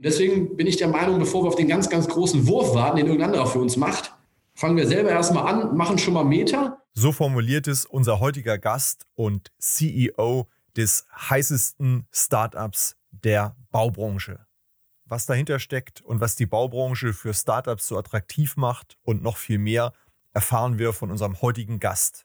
Deswegen bin ich der Meinung, bevor wir auf den ganz, ganz großen Wurf warten, den irgendein anderer für uns macht, fangen wir selber erstmal an, machen schon mal Meter. So formuliert es unser heutiger Gast und CEO des heißesten Startups der Baubranche. Was dahinter steckt und was die Baubranche für Startups so attraktiv macht und noch viel mehr, erfahren wir von unserem heutigen Gast.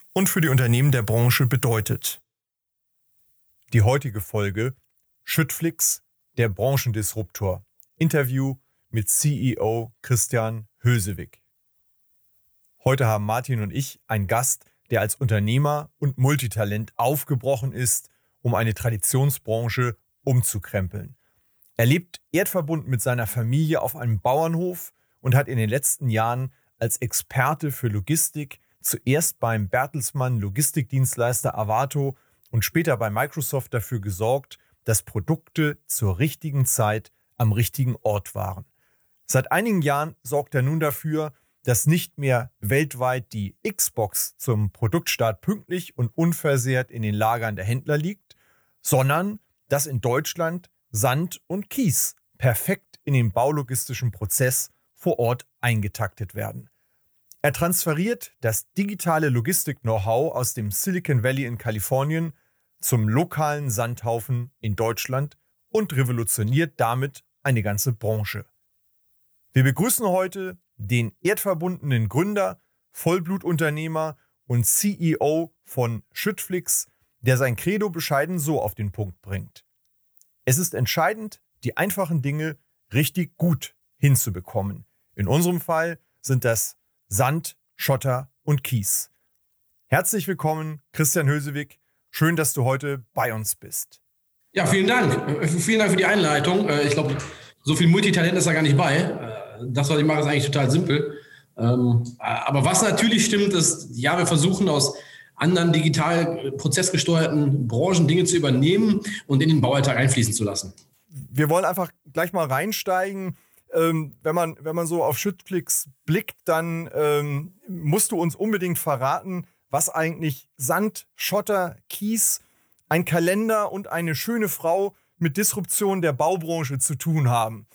und für die Unternehmen der Branche bedeutet. Die heutige Folge Schüttflix, der Branchendisruptor. Interview mit CEO Christian Hösewig. Heute haben Martin und ich einen Gast, der als Unternehmer und Multitalent aufgebrochen ist, um eine Traditionsbranche umzukrempeln. Er lebt erdverbunden mit seiner Familie auf einem Bauernhof und hat in den letzten Jahren als Experte für Logistik zuerst beim Bertelsmann Logistikdienstleister Avato und später bei Microsoft dafür gesorgt, dass Produkte zur richtigen Zeit am richtigen Ort waren. Seit einigen Jahren sorgt er nun dafür, dass nicht mehr weltweit die Xbox zum Produktstart pünktlich und unversehrt in den Lagern der Händler liegt, sondern dass in Deutschland Sand und Kies perfekt in den baulogistischen Prozess vor Ort eingetaktet werden. Er transferiert das digitale Logistik-Know-how aus dem Silicon Valley in Kalifornien zum lokalen Sandhaufen in Deutschland und revolutioniert damit eine ganze Branche. Wir begrüßen heute den erdverbundenen Gründer, Vollblutunternehmer und CEO von Schüttflix, der sein Credo bescheiden so auf den Punkt bringt. Es ist entscheidend, die einfachen Dinge richtig gut hinzubekommen. In unserem Fall sind das Sand, Schotter und Kies. Herzlich willkommen, Christian Hösewig. Schön, dass du heute bei uns bist. Ja, vielen Dank. Vielen Dank für die Einleitung. Äh, ich glaube, so viel Multitalent ist da gar nicht bei. Äh, das, was ich mache, ist eigentlich total simpel. Ähm, aber was natürlich stimmt, ist, ja, wir versuchen aus anderen digital prozessgesteuerten Branchen Dinge zu übernehmen und in den Baualltag einfließen zu lassen. Wir wollen einfach gleich mal reinsteigen ähm, wenn, man, wenn man so auf Schüttflix blickt, dann ähm, musst du uns unbedingt verraten, was eigentlich Sand, Schotter, Kies, ein Kalender und eine schöne Frau mit Disruption der Baubranche zu tun haben.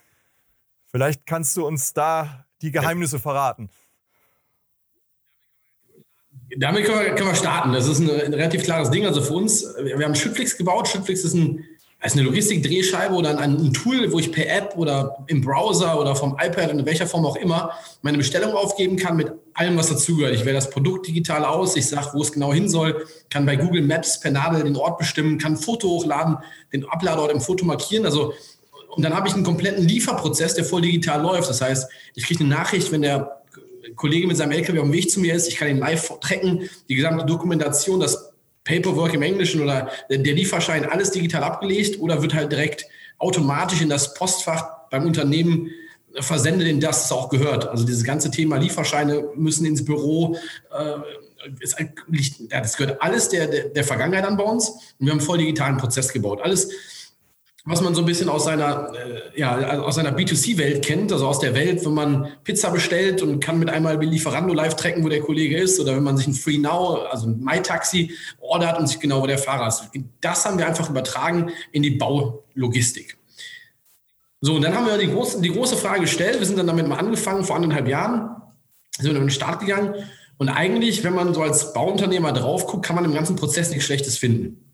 Vielleicht kannst du uns da die Geheimnisse verraten. Damit können wir, können wir starten. Das ist ein, ein, relativ klares Ding. Also für uns, wir haben Schüttflix gebaut. Schüttflix ist ein also eine Logistikdrehscheibe oder ein, ein, Tool, wo ich per App oder im Browser oder vom iPad in welcher Form auch immer meine Bestellung aufgeben kann mit allem, was dazugehört. Ich wähle das Produkt digital aus, ich sage, wo es genau hin soll, kann bei Google Maps per Nadel den Ort bestimmen, kann ein Foto hochladen, den Abladeort im Foto markieren. Also und dann habe ich einen kompletten Lieferprozess, der voll digital läuft. Das heißt, ich kriege eine Nachricht, wenn der Kollege mit seinem LKW auf dem Weg zu mir ist, ich kann ihn live tracken, die gesamte Dokumentation, das Paperwork im Englischen oder der Lieferschein alles digital abgelegt oder wird halt direkt automatisch in das Postfach beim Unternehmen versendet, in das es auch gehört. Also dieses ganze Thema Lieferscheine müssen ins Büro. Äh, ist, das gehört alles der, der, der Vergangenheit an bei uns. Und wir haben einen voll digitalen Prozess gebaut. Alles was man so ein bisschen aus seiner, äh, ja, aus seiner B2C-Welt kennt, also aus der Welt, wenn man Pizza bestellt und kann mit einmal Lieferando live tracken, wo der Kollege ist, oder wenn man sich ein Free Now, also ein MyTaxi ordert und sich genau, wo der Fahrer ist. Das haben wir einfach übertragen in die Baulogistik. So, und dann haben wir die große, die große Frage gestellt. Wir sind dann damit mal angefangen, vor anderthalb Jahren, sind wir in den Start gegangen. Und eigentlich, wenn man so als Bauunternehmer drauf guckt, kann man im ganzen Prozess nichts Schlechtes finden.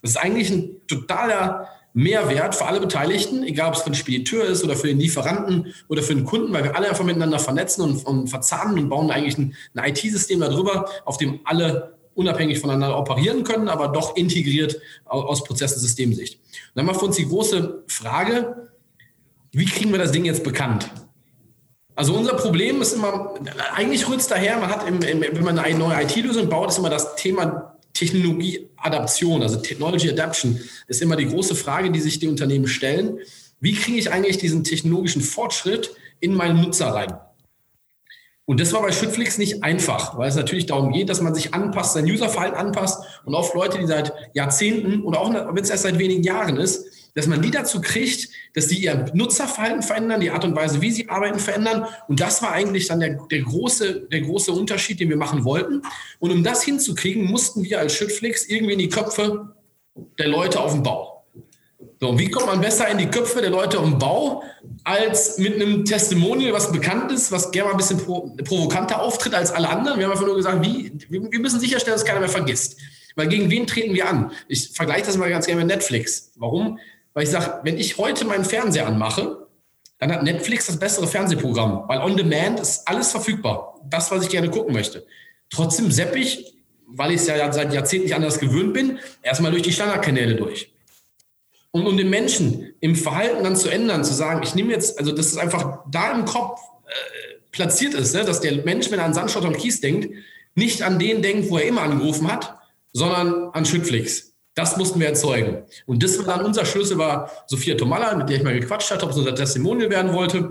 Das ist eigentlich ein totaler Mehrwert für alle Beteiligten, egal ob es für den Spediteur ist oder für den Lieferanten oder für den Kunden, weil wir alle einfach miteinander vernetzen und, und verzahnen und bauen eigentlich ein, ein IT-System darüber, auf dem alle unabhängig voneinander operieren können, aber doch integriert aus, Prozess- und Systemsicht. Und dann war für uns die große Frage, wie kriegen wir das Ding jetzt bekannt? Also unser Problem ist immer, eigentlich rührt es daher, man hat, im, im, wenn man eine neue IT-Lösung baut, ist immer das Thema Technologieadaption, also Technology Adaption, ist immer die große Frage, die sich die Unternehmen stellen. Wie kriege ich eigentlich diesen technologischen Fortschritt in meinen Nutzer rein? Und das war bei Schüttflix nicht einfach, weil es natürlich darum geht, dass man sich anpasst, sein Userverhalten anpasst und oft Leute, die seit Jahrzehnten oder auch wenn es erst seit wenigen Jahren ist, dass man die dazu kriegt, dass die ihr Nutzerverhalten verändern, die Art und Weise, wie sie arbeiten, verändern. Und das war eigentlich dann der, der, große, der große Unterschied, den wir machen wollten. Und um das hinzukriegen, mussten wir als Schüttflix irgendwie in die Köpfe der Leute auf dem Bau. So, wie kommt man besser in die Köpfe der Leute im Bau als mit einem Testimonial, was bekannt ist, was gerne mal ein bisschen provokanter auftritt als alle anderen? Wir haben einfach nur gesagt, wie, wir müssen sicherstellen, dass keiner mehr vergisst. Weil gegen wen treten wir an? Ich vergleiche das mal ganz gerne mit Netflix. Warum? Weil ich sage, wenn ich heute meinen Fernseher anmache, dann hat Netflix das bessere Fernsehprogramm, weil on demand ist alles verfügbar. Das, was ich gerne gucken möchte. Trotzdem sepp ich, weil ich es ja seit Jahrzehnten nicht anders gewöhnt bin, erstmal durch die Standardkanäle durch. Und um den Menschen im Verhalten dann zu ändern, zu sagen, ich nehme jetzt, also dass es einfach da im Kopf äh, platziert ist, ne, dass der Mensch, wenn er an Sandschott und Kies denkt, nicht an den denkt, wo er immer angerufen hat, sondern an Schüttflix. Das mussten wir erzeugen. Und das war dann unser Schlüssel, war Sophia Tomalla, mit der ich mal gequatscht hatte, ob sie unser Testimonial werden wollte,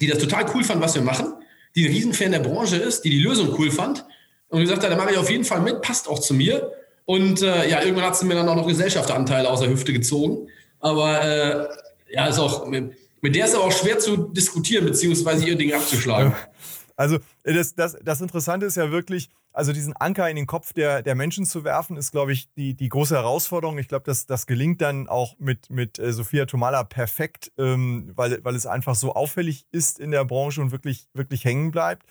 die das total cool fand, was wir machen, die ein Riesenfan der Branche ist, die die Lösung cool fand und gesagt hat, da mache ich auf jeden Fall mit, passt auch zu mir. Und äh, ja, irgendwann hat sie mir dann auch noch Gesellschafteranteile aus der Hüfte gezogen. Aber äh, ja, ist auch, mit, mit der ist aber auch schwer zu diskutieren, beziehungsweise ihr Ding abzuschlagen. Also das, das, das Interessante ist ja wirklich, also diesen Anker in den Kopf der, der Menschen zu werfen, ist, glaube ich, die, die große Herausforderung. Ich glaube, das, das gelingt dann auch mit, mit äh, Sophia Tomala perfekt, ähm, weil, weil es einfach so auffällig ist in der Branche und wirklich, wirklich hängen bleibt.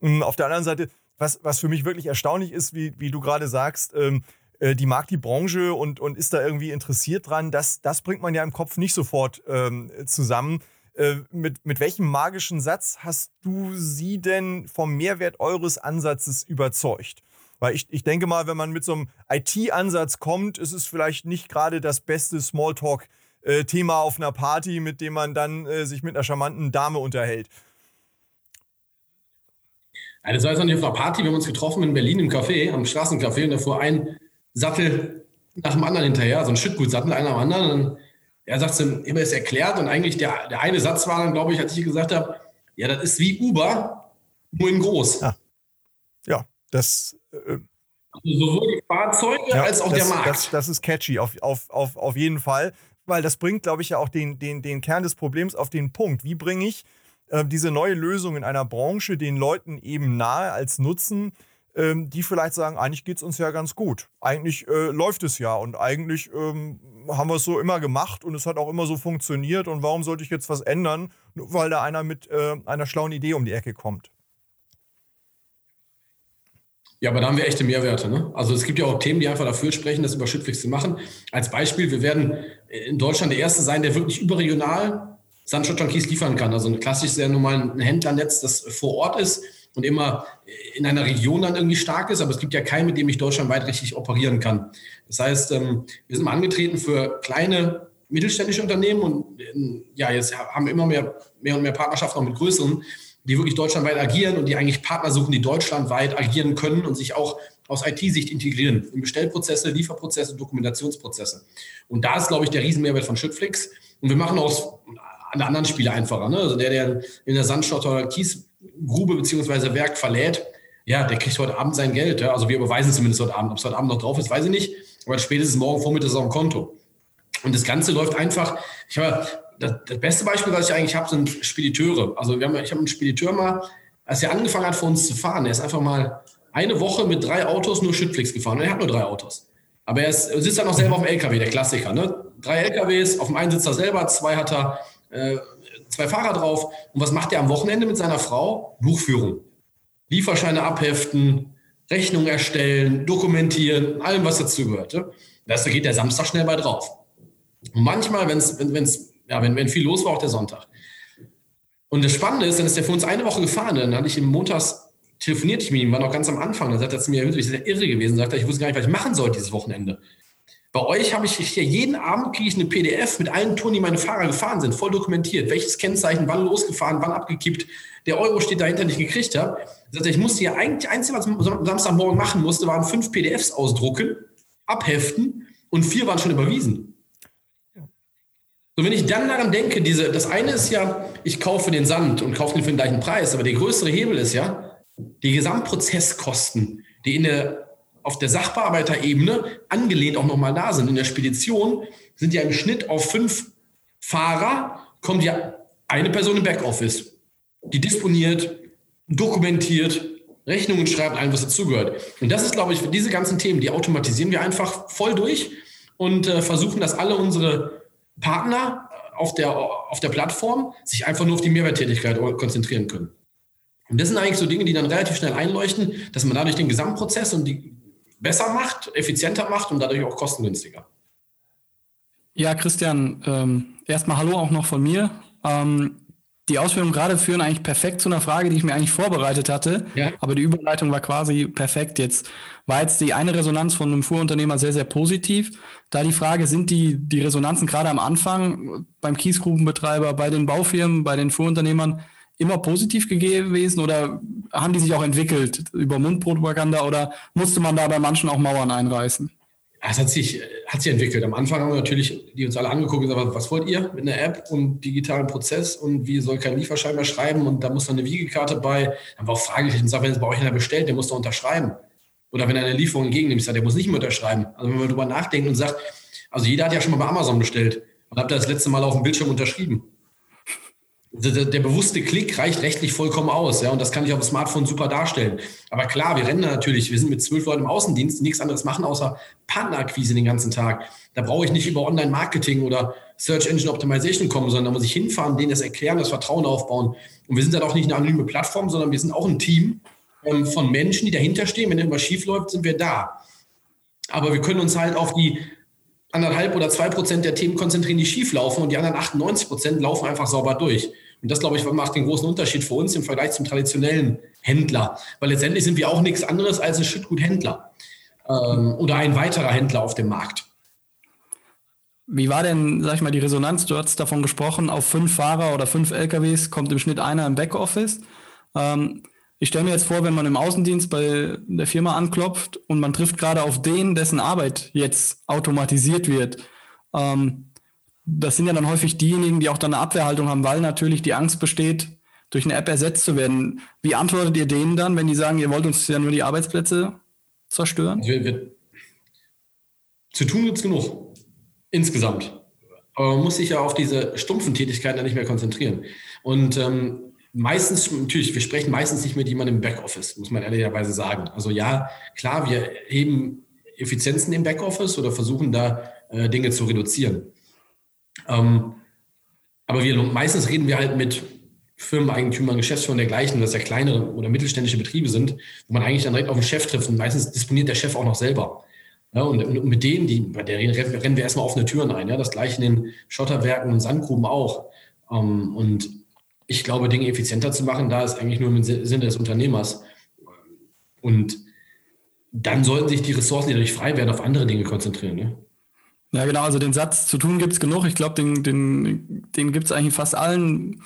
Und auf der anderen Seite was, was für mich wirklich erstaunlich ist, wie, wie du gerade sagst, ähm, äh, die mag die Branche und, und ist da irgendwie interessiert dran. Das, das bringt man ja im Kopf nicht sofort ähm, zusammen. Äh, mit, mit welchem magischen Satz hast du sie denn vom Mehrwert eures Ansatzes überzeugt? Weil ich, ich denke mal, wenn man mit so einem IT-Ansatz kommt, ist es vielleicht nicht gerade das beste Smalltalk-Thema auf einer Party, mit dem man dann äh, sich mit einer charmanten Dame unterhält. Das war jetzt noch nicht auf einer Party, wir haben uns getroffen in Berlin im Café, am Straßencafé und da fuhr ein Sattel nach dem anderen hinterher, so ein Schüttgutsattel, einer am anderen. Und er sagt immer es erklärt und eigentlich der, der eine Satz war dann, glaube ich, als ich gesagt habe, ja, das ist wie Uber, nur in groß. Ja, ja das. Äh, also sowohl die Fahrzeuge ja, als auch das, der Markt. Das, das ist catchy, auf, auf, auf, auf jeden Fall, weil das bringt, glaube ich, ja auch den, den, den Kern des Problems auf den Punkt. Wie bringe ich äh, diese neue Lösung in einer Branche den Leuten eben nahe als Nutzen, ähm, die vielleicht sagen, eigentlich geht es uns ja ganz gut. Eigentlich äh, läuft es ja und eigentlich ähm, haben wir es so immer gemacht und es hat auch immer so funktioniert und warum sollte ich jetzt was ändern, nur weil da einer mit äh, einer schlauen Idee um die Ecke kommt. Ja, aber da haben wir echte Mehrwerte. Ne? Also es gibt ja auch Themen, die einfach dafür sprechen, das über Schüttflix zu machen. Als Beispiel, wir werden in Deutschland der Erste sein, der wirklich überregional Sancho Junkies liefern kann. Also ein klassisches, sehr normal ein Händlernetz, das vor Ort ist und immer in einer Region dann irgendwie stark ist, aber es gibt ja keinen, mit dem ich deutschlandweit richtig operieren kann. Das heißt, ähm, wir sind mal angetreten für kleine mittelständische Unternehmen und ähm, ja, jetzt haben wir immer mehr, mehr und mehr Partnerschaften auch mit größeren, die wirklich deutschlandweit agieren und die eigentlich Partner suchen, die deutschlandweit agieren können und sich auch aus IT-Sicht integrieren in Bestellprozesse, Lieferprozesse, Dokumentationsprozesse. Und da ist, glaube ich, der Riesenmehrwert von Schüttflix. Und wir machen aus alle anderen Spiele einfacher. Ne? Also der, der in der Sandstotter Kiesgrube bzw. Werk verlädt, ja, der kriegt heute Abend sein Geld. Ja? Also wir überweisen zumindest heute Abend. Ob es heute Abend noch drauf ist, weiß ich nicht. Aber spätestens morgen Vormittag ist auf dem Konto. Und das Ganze läuft einfach. Ich habe das, das, beste Beispiel, was ich eigentlich habe, sind Spediteure. Also wir haben, ich habe einen Spediteur mal, als er angefangen hat, für uns zu fahren, er ist einfach mal eine Woche mit drei Autos nur Schüttflix gefahren. Und er hat nur drei Autos. Aber er, ist, er sitzt dann auch selber auf dem LKW, der Klassiker. Ne? Drei LKWs, auf dem einen sitzt er selber, zwei hat er äh, zwei Fahrer drauf. Und was macht er am Wochenende mit seiner Frau? Buchführung. Lieferscheine abheften, Rechnung erstellen, dokumentieren, allem, was dazu gehört. Ja? Da geht der Samstag schnell bei drauf. Und manchmal, wenn's, wenn, wenn's, ja, wenn, wenn viel los war, auch der Sonntag. Und das Spannende ist, dann ist der für uns eine Woche gefahren. Dann hatte ich ihm montags telefoniert ich mit ihm, war noch ganz am Anfang. Dann sagt er zu mir, ich bin irre gewesen. Sagt er, ich wusste gar nicht, was ich machen soll dieses Wochenende. Bei euch habe ich hier jeden Abend kriege ich eine PDF mit allen Touren, die meine Fahrer gefahren sind, voll dokumentiert. Welches Kennzeichen, wann losgefahren, wann abgekippt, der Euro steht dahinter, nicht gekriegt habe. Ich musste ja eigentlich, einzige, was ich am Samstagmorgen machen musste, waren fünf PDFs ausdrucken, abheften und vier waren schon überwiesen. Und wenn ich dann daran denke, diese, das eine ist ja, ich kaufe den Sand und kaufe den für den gleichen Preis, aber der größere Hebel ist ja, die Gesamtprozesskosten, die in der, auf der Sachbearbeiterebene angelehnt auch nochmal da sind. In der Spedition sind ja im Schnitt auf fünf Fahrer, kommt ja eine Person im Backoffice, die disponiert, dokumentiert, Rechnungen schreibt, allem, was dazugehört. Und das ist, glaube ich, für diese ganzen Themen, die automatisieren wir einfach voll durch und äh, versuchen, dass alle unsere Partner auf der, auf der Plattform sich einfach nur auf die Mehrwerttätigkeit konzentrieren können. Und das sind eigentlich so Dinge, die dann relativ schnell einleuchten, dass man dadurch den Gesamtprozess und die besser macht, effizienter macht und dadurch auch kostengünstiger. Ja, Christian, ähm, erstmal Hallo auch noch von mir. Ähm, die Ausführungen gerade führen eigentlich perfekt zu einer Frage, die ich mir eigentlich vorbereitet hatte. Ja. Aber die Überleitung war quasi perfekt. Jetzt war jetzt die eine Resonanz von einem Fuhrunternehmer sehr, sehr positiv. Da die Frage, sind die, die Resonanzen gerade am Anfang beim Kiesgrubenbetreiber, bei den Baufirmen, bei den Fuhrunternehmern immer positiv gewesen oder haben die sich auch entwickelt über Mundpropaganda oder musste man da bei manchen auch Mauern einreißen? Es hat sich, hat sich entwickelt. Am Anfang haben wir natürlich die uns alle angeguckt und gesagt, was wollt ihr mit einer App und digitalen Prozess und wie soll kein Lieferschein mehr schreiben und da muss dann eine Wiegekarte bei. Dann war auch fraglich, und sage, wenn es bei euch einer bestellt, der muss doch unterschreiben. Oder wenn er eine Lieferung entgegennimmt, der muss nicht mehr unterschreiben. Also wenn man darüber nachdenkt und sagt, also jeder hat ja schon mal bei Amazon bestellt und hat das letzte Mal auf dem Bildschirm unterschrieben. Der, bewusste Klick reicht rechtlich vollkommen aus, ja, und das kann ich auf dem Smartphone super darstellen. Aber klar, wir rennen natürlich, wir sind mit zwölf Leuten im Außendienst, die nichts anderes machen, außer Partnerakquise den ganzen Tag. Da brauche ich nicht über Online-Marketing oder Search Engine Optimization kommen, sondern da muss ich hinfahren, denen das erklären, das Vertrauen aufbauen. Und wir sind dann auch nicht eine anonyme Plattform, sondern wir sind auch ein Team ähm, von Menschen, die dahinter stehen. Wenn irgendwas schief läuft, sind wir da. Aber wir können uns halt auf die anderthalb oder zwei Prozent der Themen konzentrieren, die schief laufen und die anderen 98 Prozent laufen einfach sauber durch. Und das, glaube ich, macht den großen Unterschied für uns im Vergleich zum traditionellen Händler. Weil letztendlich sind wir auch nichts anderes als ein Schüttguthändler ähm, oder ein weiterer Händler auf dem Markt. Wie war denn, sag ich mal, die Resonanz? Du hast davon gesprochen, auf fünf Fahrer oder fünf LKWs kommt im Schnitt einer im Backoffice. Ähm, ich stelle mir jetzt vor, wenn man im Außendienst bei der Firma anklopft und man trifft gerade auf den, dessen Arbeit jetzt automatisiert wird. Ähm, das sind ja dann häufig diejenigen, die auch dann eine Abwehrhaltung haben, weil natürlich die Angst besteht, durch eine App ersetzt zu werden. Wie antwortet ihr denen dann, wenn die sagen, ihr wollt uns ja nur die Arbeitsplätze zerstören? Wir, wir, zu tun gibt es genug. Insgesamt. Aber man muss sich ja auf diese stumpfen Tätigkeiten dann nicht mehr konzentrieren. Und ähm, meistens, natürlich, wir sprechen meistens nicht mit jemandem im Backoffice, muss man ehrlicherweise sagen. Also ja, klar, wir heben Effizienzen im Backoffice oder versuchen da äh, Dinge zu reduzieren. Ähm, aber wir, meistens reden wir halt mit Firmeneigentümern, Geschäftsführern dergleichen, dass ja kleinere oder mittelständische Betriebe sind, wo man eigentlich dann direkt auf den Chef trifft und meistens disponiert der Chef auch noch selber. Ja, und, und, mit denen, die, bei der rennen wir erstmal offene Türen ein. Ja, das gleiche in den Schotterwerken und Sandgruben auch. Ähm, und ich glaube, Dinge effizienter zu machen, da ist eigentlich nur im Sinne des Unternehmers. Und dann sollten sich die Ressourcen, die dadurch frei werden, auf andere Dinge konzentrieren. Ne? Ja, genau, also den Satz zu tun gibt es genug. Ich glaube, den, den, den gibt es eigentlich in fast allen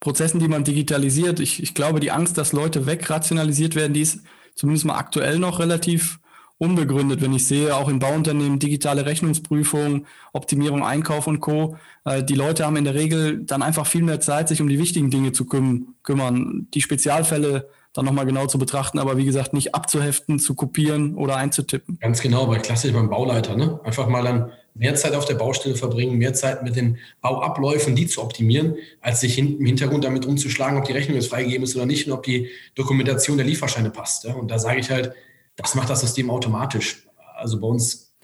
Prozessen, die man digitalisiert. Ich, ich glaube, die Angst, dass Leute wegrationalisiert werden, die ist zumindest mal aktuell noch relativ unbegründet, wenn ich sehe, auch in Bauunternehmen digitale Rechnungsprüfung, Optimierung, Einkauf und Co. Äh, die Leute haben in der Regel dann einfach viel mehr Zeit, sich um die wichtigen Dinge zu küm kümmern. Die Spezialfälle dann nochmal genau zu betrachten, aber wie gesagt, nicht abzuheften, zu kopieren oder einzutippen. Ganz genau, bei klassisch beim Bauleiter, ne? Einfach mal dann mehr Zeit auf der Baustelle verbringen, mehr Zeit mit den Bauabläufen, die zu optimieren, als sich im Hintergrund damit umzuschlagen, ob die Rechnung jetzt freigegeben ist oder nicht und ob die Dokumentation der Lieferscheine passt. Ja? Und da sage ich halt, das macht das System automatisch. Also bei uns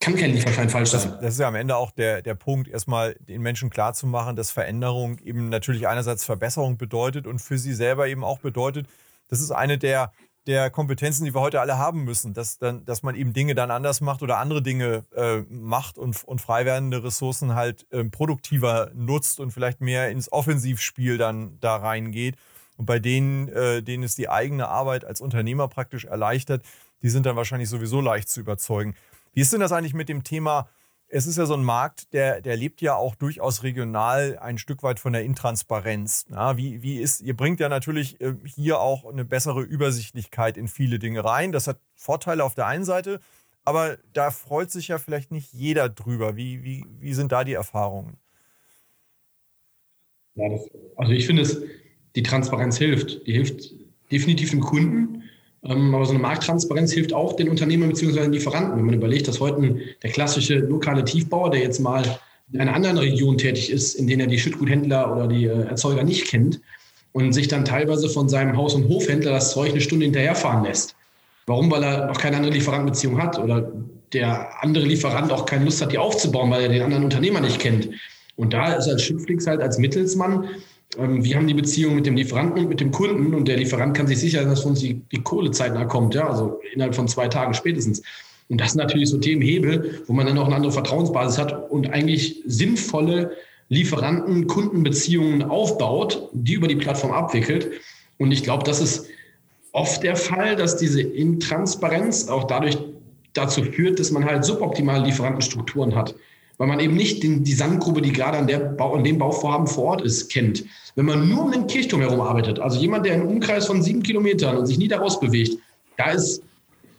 kann kein Lieferschein falsch sein. Das, das, ist ja am Ende auch der, der Punkt, erstmal den Menschen klarzumachen, dass Veränderung eben natürlich einerseits Verbesserung bedeutet und für sie selber eben auch bedeutet, das ist eine der, der Kompetenzen, die wir heute alle haben müssen, dass, dann, dass man eben Dinge dann anders macht oder andere Dinge äh, macht und, und frei werdende Ressourcen halt äh, produktiver nutzt und vielleicht mehr ins Offensivspiel dann da reingeht. Und bei denen, äh, denen es die eigene Arbeit als Unternehmer praktisch erleichtert, die sind dann wahrscheinlich sowieso leicht zu überzeugen. Wie ist denn das eigentlich mit dem Thema es ist ja so ein Markt, der, der lebt ja auch durchaus regional ein Stück weit von der Intransparenz. Ja, wie, wie ist, ihr bringt ja natürlich äh, hier auch eine bessere Übersichtlichkeit in viele Dinge rein. Das hat Vorteile auf der einen Seite, aber da freut sich ja vielleicht nicht jeder drüber. Wie, wie, wie sind da die Erfahrungen? Ja, das, also ich finde, es, die Transparenz hilft. Die hilft definitiv dem Kunden. Ähm, aber so eine Markttransparenz hilft auch den Unternehmern bzw. den Lieferanten. Wenn man überlegt, dass heute der klassische lokale Tiefbauer, der jetzt mal in einer anderen Region tätig ist, in der er die Schüttguthändler oder die äh, Erzeuger nicht kennt und sich dann teilweise von seinem Haus- und Hofhändler das Zeug eine Stunde hinterherfahren lässt. Warum? Weil er noch keine andere Lieferantenbeziehung hat oder der andere Lieferant auch keine Lust hat, die aufzubauen, weil er den anderen Unternehmer nicht kennt. Und da ist als Schüttflix halt als Mittelsmann ähm, wir haben die Beziehung mit dem Lieferanten und mit dem Kunden und der Lieferant kann sich sicher sein, dass von uns die, die Kohle zeitnah kommt, ja, also innerhalb von zwei Tagen spätestens. Und das sind natürlich so Themenhebel, wo man dann auch eine andere Vertrauensbasis hat und eigentlich sinnvolle Lieferanten-Kundenbeziehungen aufbaut, die über die Plattform abwickelt. Und ich glaube, das ist oft der Fall, dass diese Intransparenz auch dadurch dazu führt, dass man halt suboptimale Lieferantenstrukturen hat weil man eben nicht den, die Sandgrube, die gerade an, der Bau, an dem Bauvorhaben vor Ort ist, kennt. Wenn man nur um den Kirchturm herum arbeitet, also jemand, der einen Umkreis von sieben Kilometern und sich nie daraus bewegt, da ist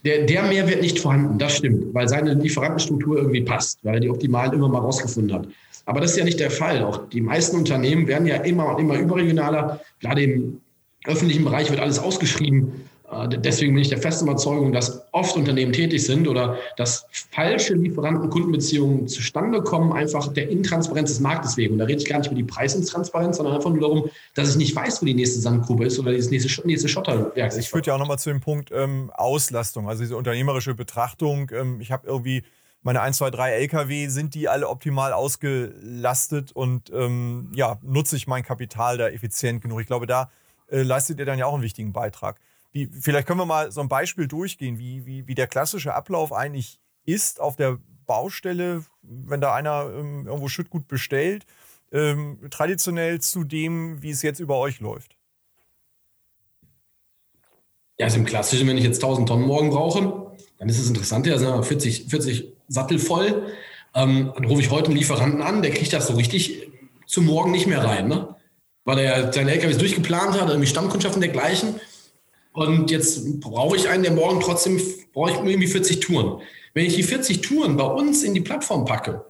der, der Mehrwert nicht vorhanden. Das stimmt, weil seine Lieferantenstruktur irgendwie passt, weil er die optimalen immer mal rausgefunden hat. Aber das ist ja nicht der Fall. Auch die meisten Unternehmen werden ja immer und immer überregionaler. Gerade im öffentlichen Bereich wird alles ausgeschrieben. Äh, deswegen bin ich der festen Überzeugung, dass oft Unternehmen tätig sind oder dass falsche Lieferanten-Kundenbeziehungen zustande kommen, einfach der Intransparenz des Marktes wegen. Und da rede ich gar nicht über die Preisintransparenz, sondern einfach nur darum, dass ich nicht weiß, wo die nächste Sandgrube ist oder das nächste, nächste Schotterwerk ist. Ich führe ja auch nochmal zu dem Punkt ähm, Auslastung, also diese unternehmerische Betrachtung. Ähm, ich habe irgendwie meine 1, 2, 3 LKW, sind die alle optimal ausgelastet und ähm, ja, nutze ich mein Kapital da effizient genug? Ich glaube, da äh, leistet ihr dann ja auch einen wichtigen Beitrag. Wie, vielleicht können wir mal so ein Beispiel durchgehen, wie, wie, wie der klassische Ablauf eigentlich ist auf der Baustelle, wenn da einer ähm, irgendwo Schüttgut bestellt, ähm, traditionell zu dem, wie es jetzt über euch läuft. Ja, also im Klassischen, wenn ich jetzt 1000 Tonnen morgen brauche, dann ist es interessant, ja, sind 40, 40 Sattel voll. Ähm, dann rufe ich heute einen Lieferanten an, der kriegt das so richtig zum Morgen nicht mehr rein, ne? weil er seine LKWs durchgeplant hat, irgendwie Stammkundschaft und dergleichen. Und jetzt brauche ich einen, der morgen trotzdem, brauche ich irgendwie 40 Touren. Wenn ich die 40 Touren bei uns in die Plattform packe,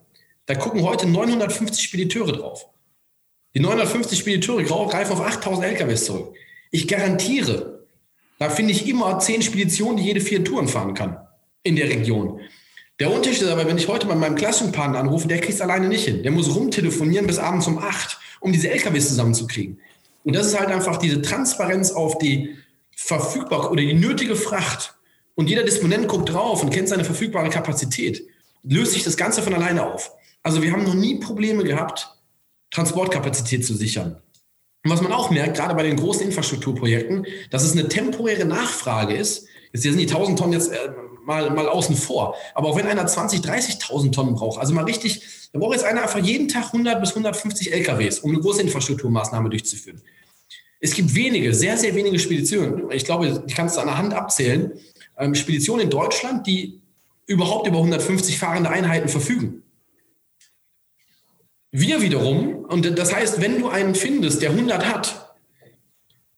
da gucken heute 950 Spediteure drauf. Die 950 Spediteure greifen auf 8000 LKWs zurück. Ich garantiere, da finde ich immer 10 Speditionen, die jede vier Touren fahren kann in der Region. Der Unterschied ist aber, wenn ich heute bei meinem Klassenpartner anrufe, der kriegt es alleine nicht hin. Der muss rumtelefonieren bis abends um 8, um diese LKWs zusammenzukriegen. Und das ist halt einfach diese Transparenz auf die verfügbar oder die nötige Fracht und jeder Disponent guckt drauf und kennt seine verfügbare Kapazität, löst sich das Ganze von alleine auf. Also wir haben noch nie Probleme gehabt, Transportkapazität zu sichern. Und was man auch merkt, gerade bei den großen Infrastrukturprojekten, dass es eine temporäre Nachfrage ist. Jetzt sind die 1000 Tonnen jetzt äh, mal, mal außen vor. Aber auch wenn einer 20, 30.000 Tonnen braucht, also mal richtig, da braucht jetzt einer einfach jeden Tag 100 bis 150 LKWs, um eine große Infrastrukturmaßnahme durchzuführen. Es gibt wenige, sehr, sehr wenige Speditionen. Ich glaube, ich kann es an der Hand abzählen. Ähm, Speditionen in Deutschland, die überhaupt über 150 fahrende Einheiten verfügen. Wir wiederum, und das heißt, wenn du einen findest, der 100 hat,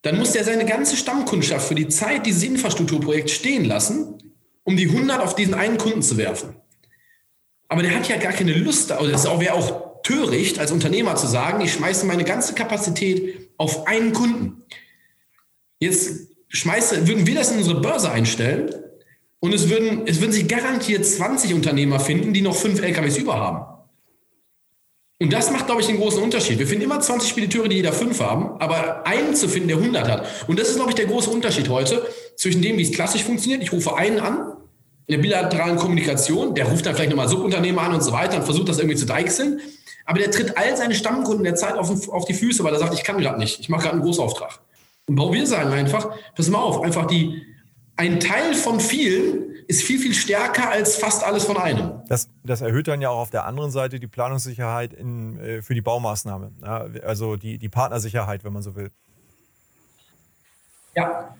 dann muss der seine ganze Stammkundschaft für die Zeit dieses Infrastrukturprojekts stehen lassen, um die 100 auf diesen einen Kunden zu werfen. Aber der hat ja gar keine Lust, also das wäre auch töricht, als Unternehmer zu sagen, ich schmeiße meine ganze Kapazität auf einen Kunden. Jetzt schmeiße, würden wir das in unsere Börse einstellen und es würden, es würden sich garantiert 20 Unternehmer finden, die noch fünf LKWs über haben. Und das macht, glaube ich, den großen Unterschied. Wir finden immer 20 Spediteure, die jeder fünf haben, aber einen zu finden, der 100 hat. Und das ist, glaube ich, der große Unterschied heute zwischen dem, wie es klassisch funktioniert. Ich rufe einen an, in der bilateralen Kommunikation, der ruft dann vielleicht nochmal Subunternehmer an und so weiter und versucht das irgendwie zu deichseln. Aber der tritt all seine Stammkunden der Zeit auf, auf die Füße, weil er sagt, ich kann gerade nicht, ich mache gerade einen Großauftrag. Und wir sagen einfach, pass mal auf, einfach die, ein Teil von vielen ist viel, viel stärker als fast alles von einem. Das, das erhöht dann ja auch auf der anderen Seite die Planungssicherheit in, äh, für die Baumaßnahme. Ja, also die, die Partnersicherheit, wenn man so will. Ja.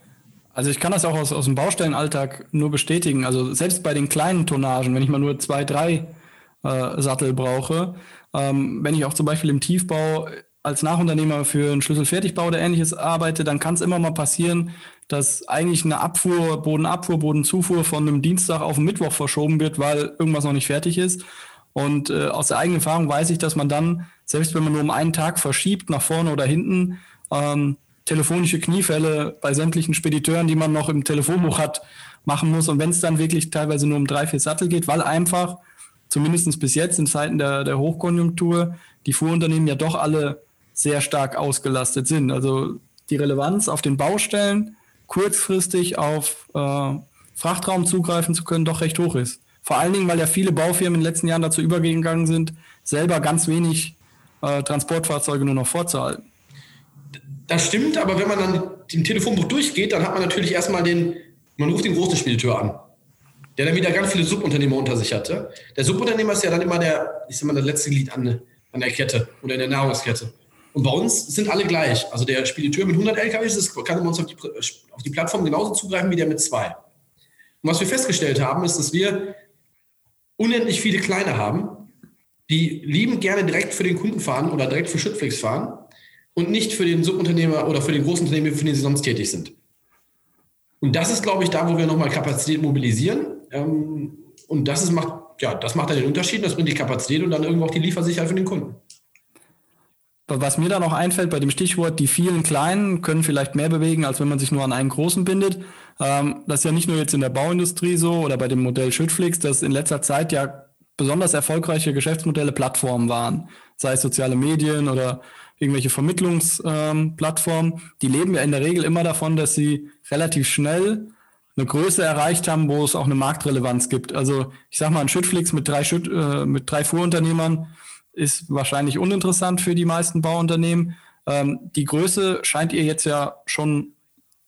Also ich kann das auch aus, aus dem Baustellenalltag nur bestätigen. Also selbst bei den kleinen Tonnagen, wenn ich mal nur zwei, drei äh, Sattel brauche. Ähm, wenn ich auch zum Beispiel im Tiefbau als Nachunternehmer für einen Schlüsselfertigbau oder ähnliches arbeite, dann kann es immer mal passieren, dass eigentlich eine Abfuhr, Bodenabfuhr, Bodenzufuhr von einem Dienstag auf einen Mittwoch verschoben wird, weil irgendwas noch nicht fertig ist. Und äh, aus der eigenen Erfahrung weiß ich, dass man dann, selbst wenn man nur um einen Tag verschiebt, nach vorne oder hinten, ähm, telefonische Kniefälle bei sämtlichen Spediteuren, die man noch im Telefonbuch hat, machen muss. Und wenn es dann wirklich teilweise nur um drei, vier Sattel geht, weil einfach, zumindest bis jetzt in Zeiten der, der Hochkonjunktur, die Fuhrunternehmen ja doch alle sehr stark ausgelastet sind. Also die Relevanz auf den Baustellen kurzfristig auf äh, Frachtraum zugreifen zu können, doch recht hoch ist. Vor allen Dingen, weil ja viele Baufirmen in den letzten Jahren dazu übergegangen sind, selber ganz wenig äh, Transportfahrzeuge nur noch vorzuhalten. Das stimmt, aber wenn man dann den Telefonbuch durchgeht, dann hat man natürlich erstmal den, man ruft den großen Spediteur an, der dann wieder ganz viele Subunternehmer unter sich hatte. Der Subunternehmer ist ja dann immer der, ich sag mal, das letzte Glied an, an der Kette oder in der Nahrungskette. Und bei uns sind alle gleich. Also der Spediteur mit 100 LKWs ist, kann bei uns auf die, auf die Plattform genauso zugreifen wie der mit zwei. Und was wir festgestellt haben, ist, dass wir unendlich viele kleine haben, die lieben gerne direkt für den Kunden fahren oder direkt für Schüttflix fahren und nicht für den Subunternehmer oder für den großen Unternehmen, für den sie sonst tätig sind. Und das ist, glaube ich, da, wo wir nochmal Kapazität mobilisieren. Ähm, und das ist, macht, ja, das macht dann den Unterschied, das bringt die Kapazität und dann irgendwo auch die Liefersicherheit für den Kunden. Was mir da noch einfällt bei dem Stichwort, die vielen Kleinen können vielleicht mehr bewegen, als wenn man sich nur an einen Großen bindet. Ähm, das ist ja nicht nur jetzt in der Bauindustrie so oder bei dem Modell Schüttflix, dass in letzter Zeit ja besonders erfolgreiche Geschäftsmodelle Plattformen waren, sei es soziale Medien oder irgendwelche Vermittlungsplattformen. Die leben ja in der Regel immer davon, dass sie relativ schnell eine Größe erreicht haben, wo es auch eine Marktrelevanz gibt. Also ich sag mal, ein Schüttflix mit drei, Schütt, äh, mit drei Fuhrunternehmern ist wahrscheinlich uninteressant für die meisten Bauunternehmen. Ähm, die Größe scheint ihr jetzt ja schon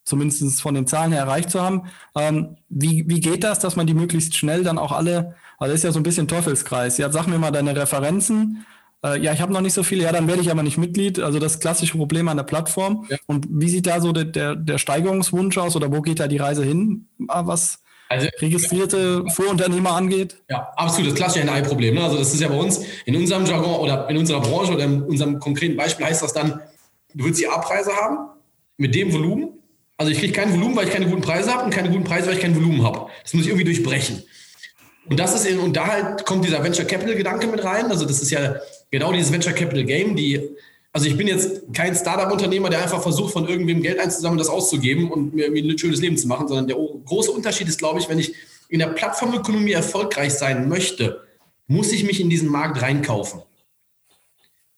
zumindest von den Zahlen her erreicht zu haben. Ähm, wie, wie geht das, dass man die möglichst schnell dann auch alle, also das ist ja so ein bisschen Teufelskreis. Ja, sag mir mal deine Referenzen. Äh, ja, ich habe noch nicht so viele, ja, dann werde ich aber nicht Mitglied. Also das klassische Problem an der Plattform. Ja. Und wie sieht da so der, der, der Steigerungswunsch aus oder wo geht da die Reise hin, was also, registrierte Vorunternehmer angeht? Ja, absolut. Das klassische NI-Problem. Ne? Also das ist ja bei uns in unserem Jargon oder in unserer Branche oder in unserem konkreten Beispiel heißt das dann, du willst die A-Preise haben mit dem Volumen. Also ich kriege kein Volumen, weil ich keine guten Preise habe und keine guten Preise, weil ich kein Volumen habe. Das muss ich irgendwie durchbrechen. Und das ist eben, und da halt kommt dieser Venture Capital Gedanke mit rein. Also das ist ja genau dieses Venture Capital Game, die also ich bin jetzt kein Startup-Unternehmer, der einfach versucht, von irgendwem Geld einzusammeln, das auszugeben und mir ein schönes Leben zu machen, sondern der große Unterschied ist, glaube ich, wenn ich in der Plattformökonomie erfolgreich sein möchte, muss ich mich in diesen Markt reinkaufen.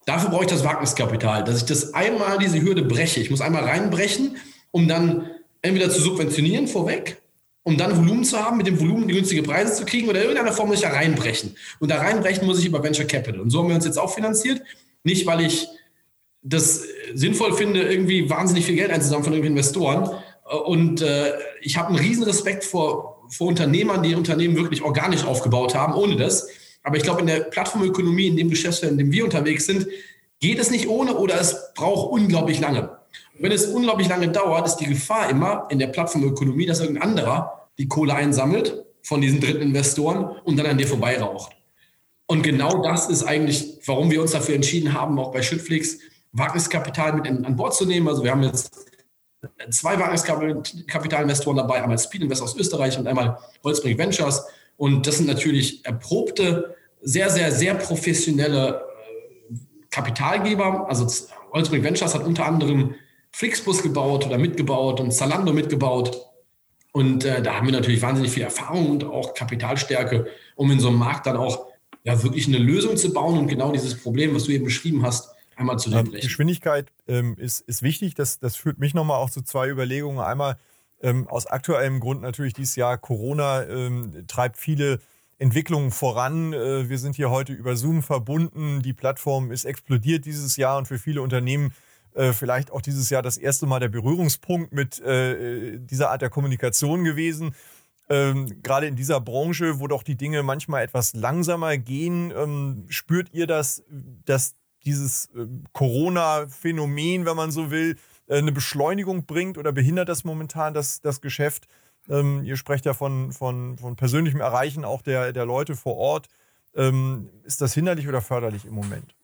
Dafür brauche ich das Wagniskapital, dass ich das einmal diese Hürde breche. Ich muss einmal reinbrechen, um dann entweder zu subventionieren vorweg, um dann Volumen zu haben, mit dem Volumen die günstige Preise zu kriegen oder in irgendeiner Form muss ich da reinbrechen. Und da reinbrechen muss ich über Venture Capital. Und so haben wir uns jetzt auch finanziert. Nicht, weil ich das sinnvoll finde, irgendwie wahnsinnig viel Geld einzusammeln von irgendwelchen Investoren. Und äh, ich habe einen riesen Respekt vor, vor Unternehmern, die Unternehmen wirklich organisch aufgebaut haben, ohne das. Aber ich glaube, in der Plattformökonomie, in dem Geschäftsfeld, in dem wir unterwegs sind, geht es nicht ohne oder es braucht unglaublich lange. Wenn es unglaublich lange dauert, ist die Gefahr immer in der Plattformökonomie, dass irgendein anderer die Kohle einsammelt von diesen dritten Investoren und dann an dir vorbeiraucht. Und genau das ist eigentlich, warum wir uns dafür entschieden haben, auch bei Schüttflix Wagniskapital mit an Bord zu nehmen. Also wir haben jetzt zwei Wagniskapitalinvestoren dabei, einmal Speed Invest aus Österreich und einmal Holzbrink Ventures. Und das sind natürlich erprobte, sehr, sehr, sehr professionelle äh, Kapitalgeber. Also Holzbrink Ventures hat unter anderem Flixbus gebaut oder mitgebaut und Zalando mitgebaut. Und äh, da haben wir natürlich wahnsinnig viel Erfahrung und auch Kapitalstärke, um in so einem Markt dann auch ja, wirklich eine Lösung zu bauen und genau dieses Problem, was du eben beschrieben hast, einmal zu ähm, Geschwindigkeit ähm, ist, ist wichtig. Das, das führt mich nochmal auch zu zwei Überlegungen. Einmal ähm, aus aktuellem Grund natürlich dieses Jahr Corona ähm, treibt viele Entwicklungen voran. Äh, wir sind hier heute über Zoom verbunden. Die Plattform ist explodiert dieses Jahr und für viele Unternehmen äh, vielleicht auch dieses Jahr das erste Mal der Berührungspunkt mit äh, dieser Art der Kommunikation gewesen. Ähm, gerade in dieser Branche, wo doch die Dinge manchmal etwas langsamer gehen, ähm, spürt ihr das, dass dieses äh, Corona-Phänomen, wenn man so will, äh, eine Beschleunigung bringt oder behindert das momentan das, das Geschäft? Ähm, ihr sprecht ja von, von, von persönlichem Erreichen auch der, der Leute vor Ort. Ähm, ist das hinderlich oder förderlich im Moment?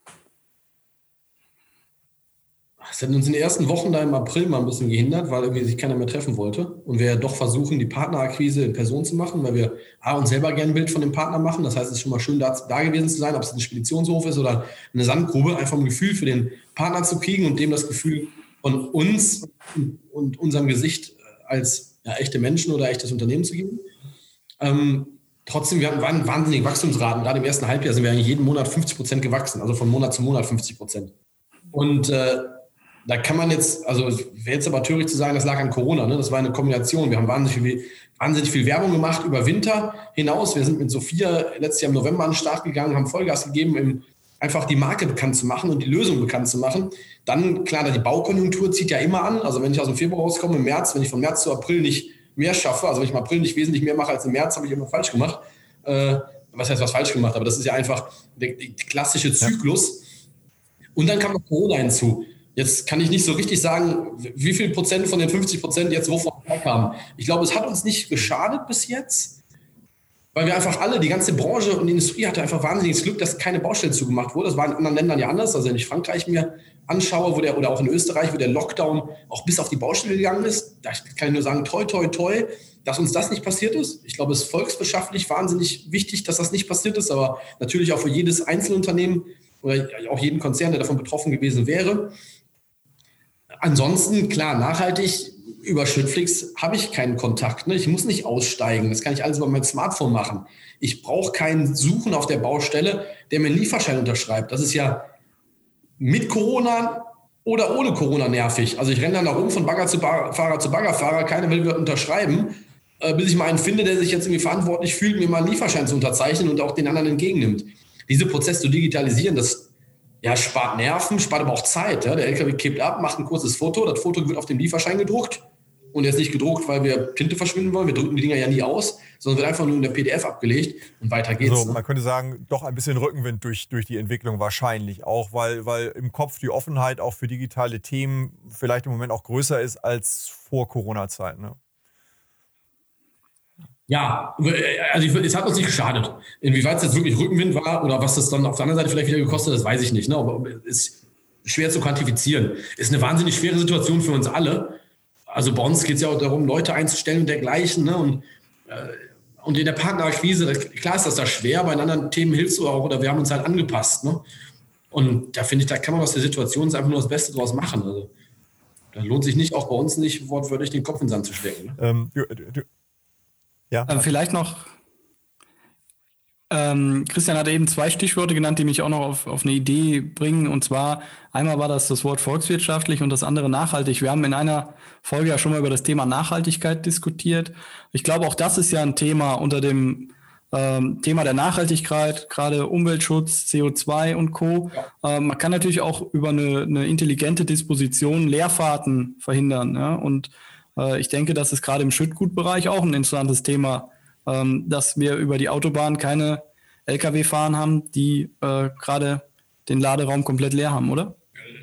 Es hat uns in den ersten Wochen da im April mal ein bisschen gehindert, weil irgendwie sich keiner mehr treffen wollte. Und wir doch versuchen, die Partnerakquise in Person zu machen, weil wir A, uns selber gerne ein Bild von dem Partner machen. Das heißt, es ist schon mal schön, da, da gewesen zu sein, ob es ein Speditionshof ist oder eine Sandgrube, einfach ein Gefühl für den Partner zu kriegen und dem das Gefühl von uns und unserem Gesicht als ja, echte Menschen oder echtes Unternehmen zu geben. Ähm, trotzdem, wir hatten wahnsinnige Wachstumsraten. Gerade im ersten Halbjahr sind wir eigentlich jeden Monat 50 Prozent gewachsen, also von Monat zu Monat 50 Prozent. Und äh, da kann man jetzt, also wäre jetzt aber töricht zu sagen, das lag an Corona. Ne? Das war eine Kombination. Wir haben wahnsinnig viel, wahnsinnig viel Werbung gemacht über Winter hinaus. Wir sind mit Sophia letztes Jahr im November an den Start gegangen, haben Vollgas gegeben, um einfach die Marke bekannt zu machen und die Lösung bekannt zu machen. Dann, klar, die Baukonjunktur zieht ja immer an. Also wenn ich aus dem Februar rauskomme, im März, wenn ich von März zu April nicht mehr schaffe, also wenn ich im April nicht wesentlich mehr mache als im März, habe ich immer falsch gemacht. Äh, was heißt was falsch gemacht? Aber das ist ja einfach der, der klassische Zyklus. Und dann kam noch Corona hinzu. Jetzt kann ich nicht so richtig sagen, wie viel Prozent von den 50 Prozent jetzt wovon kamen. Ich glaube, es hat uns nicht geschadet bis jetzt, weil wir einfach alle, die ganze Branche und die Industrie hatte einfach wahnsinniges Glück, dass keine Baustelle zugemacht wurde. Das war in anderen Ländern ja anders. Also wenn ich Frankreich mir anschaue, wo der, oder auch in Österreich, wo der Lockdown auch bis auf die Baustelle gegangen ist, da kann ich nur sagen, toi, toi, toi, dass uns das nicht passiert ist. Ich glaube, es ist volkswirtschaftlich wahnsinnig wichtig, dass das nicht passiert ist, aber natürlich auch für jedes Einzelunternehmen oder auch jeden Konzern, der davon betroffen gewesen wäre. Ansonsten, klar, nachhaltig über Schrittflix habe ich keinen Kontakt. Ne? Ich muss nicht aussteigen. Das kann ich alles über mein Smartphone machen. Ich brauche keinen Suchen auf der Baustelle, der mir einen Lieferschein unterschreibt. Das ist ja mit Corona oder ohne Corona nervig. Also ich renne dann da rum von Bagger zu Fahrer zu Baggerfahrer. Keiner will mir unterschreiben, äh, bis ich mal einen finde, der sich jetzt irgendwie verantwortlich fühlt, mir mal einen Lieferschein zu unterzeichnen und auch den anderen entgegennimmt. Diese Prozesse zu digitalisieren, das ja, spart Nerven, spart aber auch Zeit. Ja? Der LKW kippt ab, macht ein kurzes Foto, das Foto wird auf dem Lieferschein gedruckt und er ist nicht gedruckt, weil wir Tinte verschwinden wollen. Wir drücken die Dinger ja nie aus, sondern wird einfach nur in der PDF abgelegt und weiter geht's. Also, man könnte sagen, doch ein bisschen Rückenwind durch, durch die Entwicklung wahrscheinlich auch, weil, weil im Kopf die Offenheit auch für digitale Themen vielleicht im Moment auch größer ist als vor Corona-Zeiten. Ne? Ja, also ich, es hat uns nicht geschadet. Inwieweit es jetzt wirklich Rückenwind war oder was das dann auf der anderen Seite vielleicht wieder gekostet hat, das weiß ich nicht. Ne? Aber ist schwer zu quantifizieren. Ist eine wahnsinnig schwere Situation für uns alle. Also bei uns geht es ja auch darum, Leute einzustellen und dergleichen. Ne? Und, äh, und in der Partnerakquise, klar ist das da schwer, bei anderen Themen hilfst du auch oder wir haben uns halt angepasst. Ne? Und da finde ich, da kann man aus der Situation einfach nur das Beste draus machen. Also, da lohnt sich nicht, auch bei uns nicht, wortwörtlich den Kopf in den Sand zu stecken. Ne? Ähm, du, du, ja. Ähm, vielleicht noch, ähm, Christian hat eben zwei Stichworte genannt, die mich auch noch auf, auf eine Idee bringen. Und zwar einmal war das das Wort volkswirtschaftlich und das andere nachhaltig. Wir haben in einer Folge ja schon mal über das Thema Nachhaltigkeit diskutiert. Ich glaube, auch das ist ja ein Thema unter dem ähm, Thema der Nachhaltigkeit, gerade Umweltschutz, CO2 und Co. Ja. Ähm, man kann natürlich auch über eine, eine intelligente Disposition Leerfahrten verhindern. Ja? Und äh, ich denke, das ist gerade im Schüttgutbereich auch ein interessantes Thema, ähm, dass wir über die Autobahn keine Lkw fahren haben, die äh, gerade den Laderaum komplett leer haben, oder?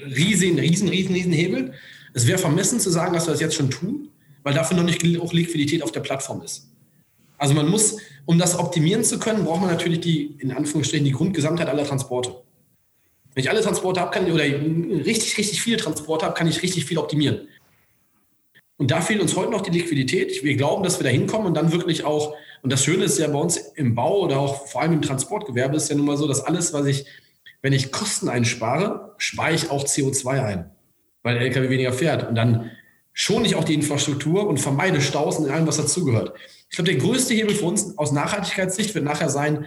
Riesen, riesen, riesen, riesen Hebel. Es wäre vermessen zu sagen, dass wir das jetzt schon tun, weil dafür noch nicht auch Liquidität auf der Plattform ist. Also man muss, um das optimieren zu können, braucht man natürlich die, in Anführungsstrichen, die Grundgesamtheit aller Transporte. Wenn ich alle Transporte habe, kann ich, oder richtig, richtig viele Transporte habe, kann ich richtig viel optimieren. Und da fehlt uns heute noch die Liquidität. Wir glauben, dass wir da hinkommen und dann wirklich auch, und das Schöne ist ja bei uns im Bau oder auch vor allem im Transportgewerbe ist ja nun mal so, dass alles, was ich, wenn ich Kosten einspare, spare ich auch CO2 ein, weil der LKW weniger fährt. Und dann schone ich auch die Infrastruktur und vermeide Staus und allem, was dazugehört. Ich glaube, der größte Hebel für uns aus Nachhaltigkeitssicht wird nachher sein,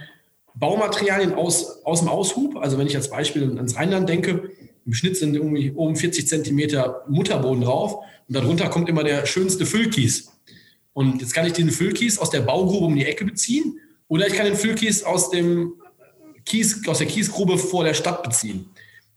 Baumaterialien aus, aus dem Aushub. Also wenn ich als Beispiel ans Rheinland denke, im Schnitt sind irgendwie oben 40 Zentimeter Mutterboden drauf und darunter kommt immer der schönste Füllkies. Und jetzt kann ich den Füllkies aus der Baugrube um die Ecke beziehen oder ich kann den Füllkies aus, dem Kies, aus der Kiesgrube vor der Stadt beziehen.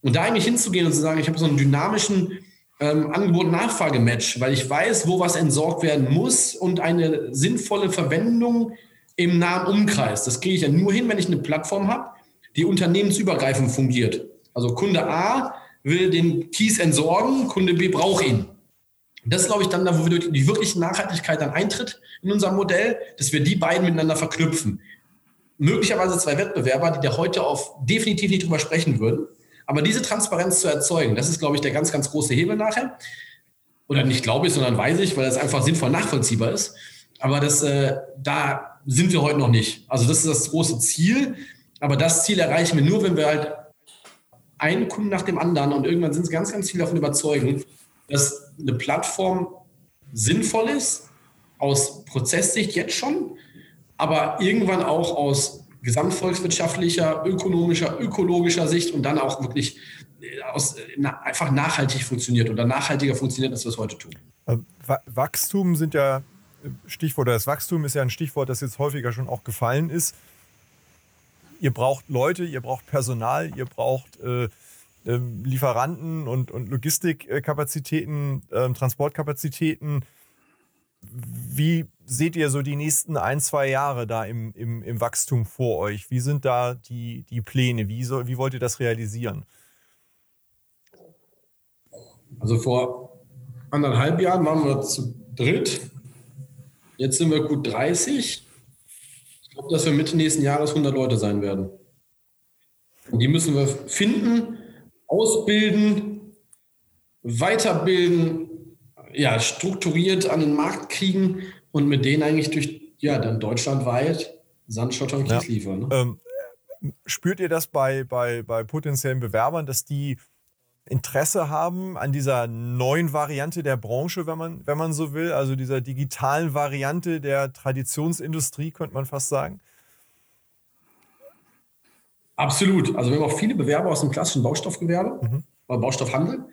Und da eigentlich hinzugehen und zu sagen, ich habe so einen dynamischen ähm, Angebot-Nachfrage-Match, weil ich weiß, wo was entsorgt werden muss und eine sinnvolle Verwendung im nahen Umkreis. Das kriege ich ja nur hin, wenn ich eine Plattform habe, die unternehmensübergreifend fungiert. Also Kunde A will den Kies entsorgen, Kunde B braucht ihn. Das ist, glaube ich, dann da, wo die wirkliche Nachhaltigkeit dann eintritt in unserem Modell, dass wir die beiden miteinander verknüpfen. möglicherweise zwei Wettbewerber, die da heute auf definitiv nicht drüber sprechen würden. Aber diese Transparenz zu erzeugen, das ist, glaube ich, der ganz, ganz große Hebel nachher. Oder nicht glaube ich, sondern weiß ich, weil es einfach sinnvoll nachvollziehbar ist. Aber das, äh, da sind wir heute noch nicht. Also das ist das große Ziel. Aber das Ziel erreichen wir nur, wenn wir halt einen Kunden nach dem anderen und irgendwann sind es ganz, ganz viele davon überzeugen, dass eine Plattform sinnvoll ist, aus Prozesssicht jetzt schon, aber irgendwann auch aus gesamtvolkswirtschaftlicher, ökonomischer, ökologischer Sicht und dann auch wirklich äh, aus, na, einfach nachhaltig funktioniert oder nachhaltiger funktioniert, als wir es heute tun. Äh, Wachstum sind ja äh, Stichwort, das Wachstum ist ja ein Stichwort, das jetzt häufiger schon auch gefallen ist. Ihr braucht Leute, ihr braucht Personal, ihr braucht äh, ähm, Lieferanten und, und Logistikkapazitäten, äh, Transportkapazitäten. Wie seht ihr so die nächsten ein, zwei Jahre da im, im, im Wachstum vor euch? Wie sind da die, die Pläne? Wie, soll, wie wollt ihr das realisieren? Also vor anderthalb Jahren waren wir zu dritt. Jetzt sind wir gut 30. Ich glaube, dass wir Mitte nächsten Jahres 100 Leute sein werden. Und die müssen wir finden, ausbilden, weiterbilden, ja, strukturiert an den Markt kriegen und mit denen eigentlich durch, ja, dann deutschlandweit Sandschotter und Kies ja. liefern. Ne? Ähm, spürt ihr das bei, bei, bei potenziellen Bewerbern, dass die Interesse haben an dieser neuen Variante der Branche, wenn man, wenn man so will, also dieser digitalen Variante der Traditionsindustrie, könnte man fast sagen? Absolut. Also wir haben auch viele Bewerber aus dem klassischen Baustoffgewerbe mhm. oder Baustoffhandel,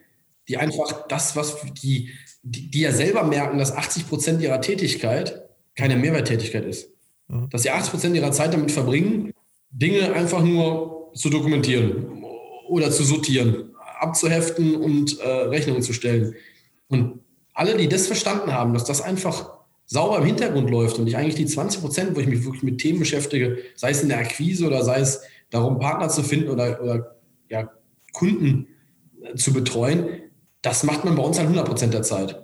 die einfach das, was die, die, die ja selber merken, dass 80 Prozent ihrer Tätigkeit keine Mehrwerttätigkeit ist. Mhm. Dass sie 80 Prozent ihrer Zeit damit verbringen, Dinge einfach nur zu dokumentieren oder zu sortieren, abzuheften und äh, Rechnungen zu stellen. Und alle, die das verstanden haben, dass das einfach sauber im Hintergrund läuft und ich eigentlich die 20 Prozent, wo ich mich wirklich mit Themen beschäftige, sei es in der Akquise oder sei es darum, Partner zu finden oder, oder ja, Kunden äh, zu betreuen, das macht man bei uns halt 100 Prozent der Zeit.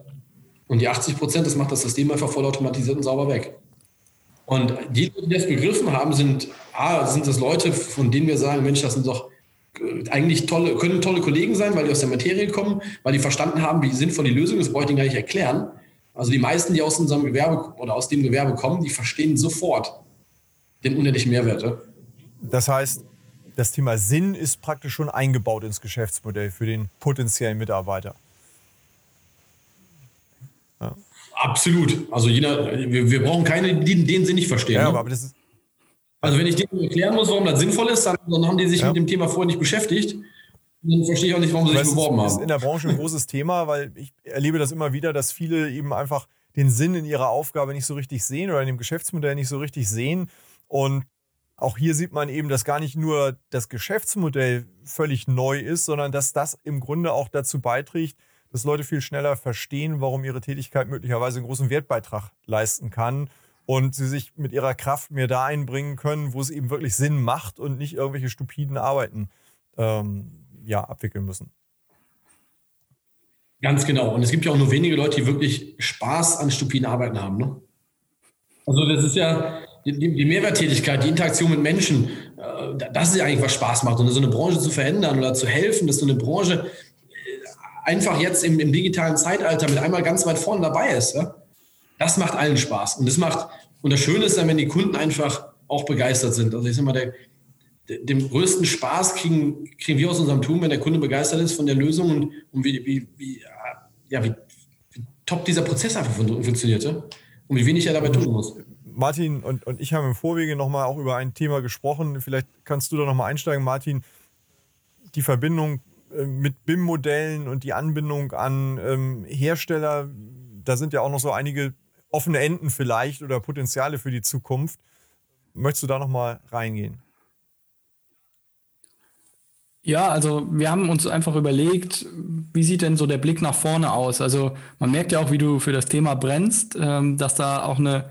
Und die 80 Prozent, das macht das System einfach vollautomatisiert und sauber weg. Und die, die das begriffen haben, sind, ah, sind das Leute, von denen wir sagen, Mensch, das sind doch eigentlich tolle, können tolle Kollegen sein, weil die aus der Materie kommen, weil die verstanden haben, wie sinnvoll die Lösung ist, brauche ich ihnen gar nicht erklären. Also die meisten, die aus unserem Gewerbe oder aus dem Gewerbe kommen, die verstehen sofort den unendlichen Mehrwert. Das heißt, das Thema Sinn ist praktisch schon eingebaut ins Geschäftsmodell für den potenziellen Mitarbeiter. Ja. Absolut. Also jeder, wir, wir brauchen keine, die den Sinn nicht verstehen. Ja, ne? aber das ist also wenn ich denen erklären muss, warum das sinnvoll ist, dann, dann haben die sich ja. mit dem Thema vorher nicht beschäftigt. Dann verstehe ich auch nicht, warum sie sich beworben haben. Das ist in der Branche ein großes Thema, weil ich erlebe das immer wieder, dass viele eben einfach den Sinn in ihrer Aufgabe nicht so richtig sehen oder in dem Geschäftsmodell nicht so richtig sehen. Und auch hier sieht man eben, dass gar nicht nur das Geschäftsmodell völlig neu ist, sondern dass das im Grunde auch dazu beiträgt, dass Leute viel schneller verstehen, warum ihre Tätigkeit möglicherweise einen großen Wertbeitrag leisten kann und sie sich mit ihrer Kraft mehr da einbringen können, wo es eben wirklich Sinn macht und nicht irgendwelche stupiden Arbeiten ähm, ja, abwickeln müssen. Ganz genau. Und es gibt ja auch nur wenige Leute, die wirklich Spaß an stupiden Arbeiten haben. Ne? Also das ist ja, die, die, Mehrwerttätigkeit, die Interaktion mit Menschen, äh, das ist ja eigentlich, was Spaß macht. Und so eine Branche zu verändern oder zu helfen, dass so eine Branche äh, einfach jetzt im, im digitalen Zeitalter mit einmal ganz weit vorne dabei ist. Ja? Das macht allen Spaß. Und das macht, und das Schöne ist dann, wenn die Kunden einfach auch begeistert sind. Also ich sage mal, der, dem größten Spaß kriegen, kriegen wir aus unserem Tun, wenn der Kunde begeistert ist von der Lösung und, und wie, wie, wie, ja, wie, wie top dieser Prozess einfach funktioniert ja? und wie wenig er dabei tun muss. Martin und, und ich haben im Vorwege nochmal auch über ein Thema gesprochen. Vielleicht kannst du da nochmal einsteigen, Martin. Die Verbindung äh, mit BIM-Modellen und die Anbindung an ähm, Hersteller, da sind ja auch noch so einige offene Enden vielleicht oder Potenziale für die Zukunft. Möchtest du da nochmal reingehen? Ja, also wir haben uns einfach überlegt, wie sieht denn so der Blick nach vorne aus? Also man merkt ja auch, wie du für das Thema brennst, ähm, dass da auch eine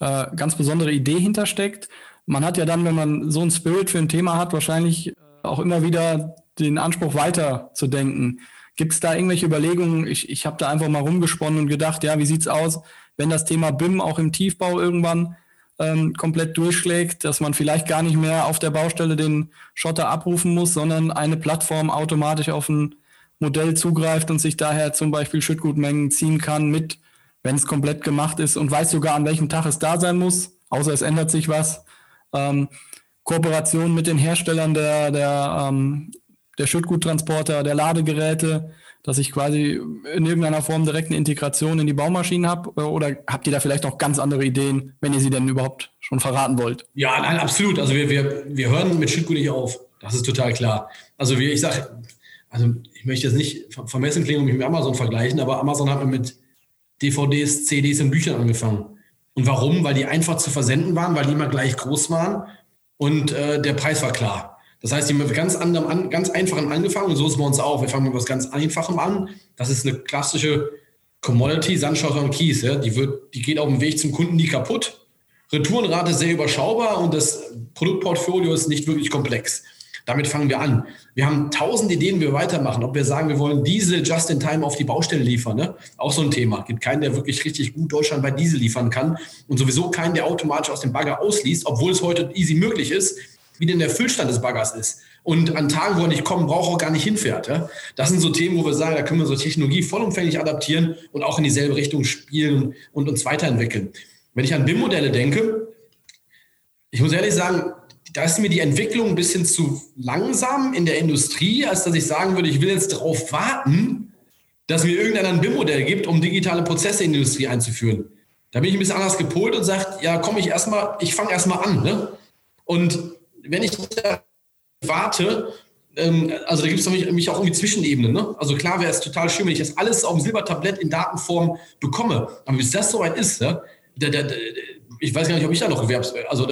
äh, ganz besondere Idee hintersteckt. Man hat ja dann, wenn man so ein Spirit für ein Thema hat, wahrscheinlich äh, auch immer wieder den Anspruch weiter zu denken. Gibt es da irgendwelche Überlegungen? Ich, ich habe da einfach mal rumgesponnen und gedacht, ja, wie sieht's aus, wenn das Thema BIM auch im Tiefbau irgendwann ähm, komplett durchschlägt, dass man vielleicht gar nicht mehr auf der Baustelle den Schotter abrufen muss, sondern eine Plattform automatisch auf ein Modell zugreift und sich daher zum Beispiel Schüttgutmengen ziehen kann mit, wenn es komplett gemacht ist und weiß sogar, an welchem Tag es da sein muss, außer es ändert sich was. Ähm, Kooperation mit den Herstellern der, der, ähm, der Schüttguttransporter, der Ladegeräte, dass ich quasi in irgendeiner Form direkt eine Integration in die Baumaschinen habe? Oder habt ihr da vielleicht auch ganz andere Ideen, wenn ihr sie denn überhaupt schon verraten wollt? Ja, nein, absolut. Also wir, wir, wir hören mit Schüttgut nicht auf. Das ist total klar. Also wie ich sage, also ich möchte jetzt nicht vermessen klingen und mich mit Amazon vergleichen, aber Amazon hat mit DVDs, CDs und Büchern angefangen. Und warum? Weil die einfach zu versenden waren, weil die immer gleich groß waren und äh, der Preis war klar. Das heißt, die haben mit ganz anderem, ganz einfachen angefangen und so ist bei uns auch. Wir fangen mit was ganz Einfachem an. Das ist eine klassische Commodity, Sandschotter und Kies. Ja. Die, wird, die geht auf dem Weg zum Kunden nie kaputt. Retourenrate sehr überschaubar und das Produktportfolio ist nicht wirklich komplex. Damit fangen wir an. Wir haben tausend Ideen, wie wir weitermachen. Ob wir sagen, wir wollen Diesel just in time auf die Baustelle liefern, ne? auch so ein Thema. Gibt keinen, der wirklich richtig gut Deutschland bei Diesel liefern kann und sowieso keinen, der automatisch aus dem Bagger ausliest, obwohl es heute easy möglich ist wie denn der Füllstand des Baggers ist. Und an Tagen, wo er nicht kommen braucht, auch gar nicht hinfährt. Ja? Das sind so Themen, wo wir sagen, da können wir so Technologie vollumfänglich adaptieren und auch in dieselbe Richtung spielen und uns weiterentwickeln. Wenn ich an BIM-Modelle denke, ich muss ehrlich sagen, da ist mir die Entwicklung ein bisschen zu langsam in der Industrie, als dass ich sagen würde, ich will jetzt darauf warten, dass mir irgendeiner ein BIM-Modell gibt, um digitale Prozesse in die Industrie einzuführen. Da bin ich ein bisschen anders gepolt und sage, ja, komme ich erstmal, ich fange erstmal an. Ne? Und wenn ich da warte, ähm, also da gibt es mich auch irgendwie Zwischenebenen. Ne? Also klar wäre es total schön, wenn ich das alles auf dem Silbertablett in Datenform bekomme. Aber bis das soweit ist, ja, der, der, der, ich weiß gar nicht, ob ich da noch Gewerbs, also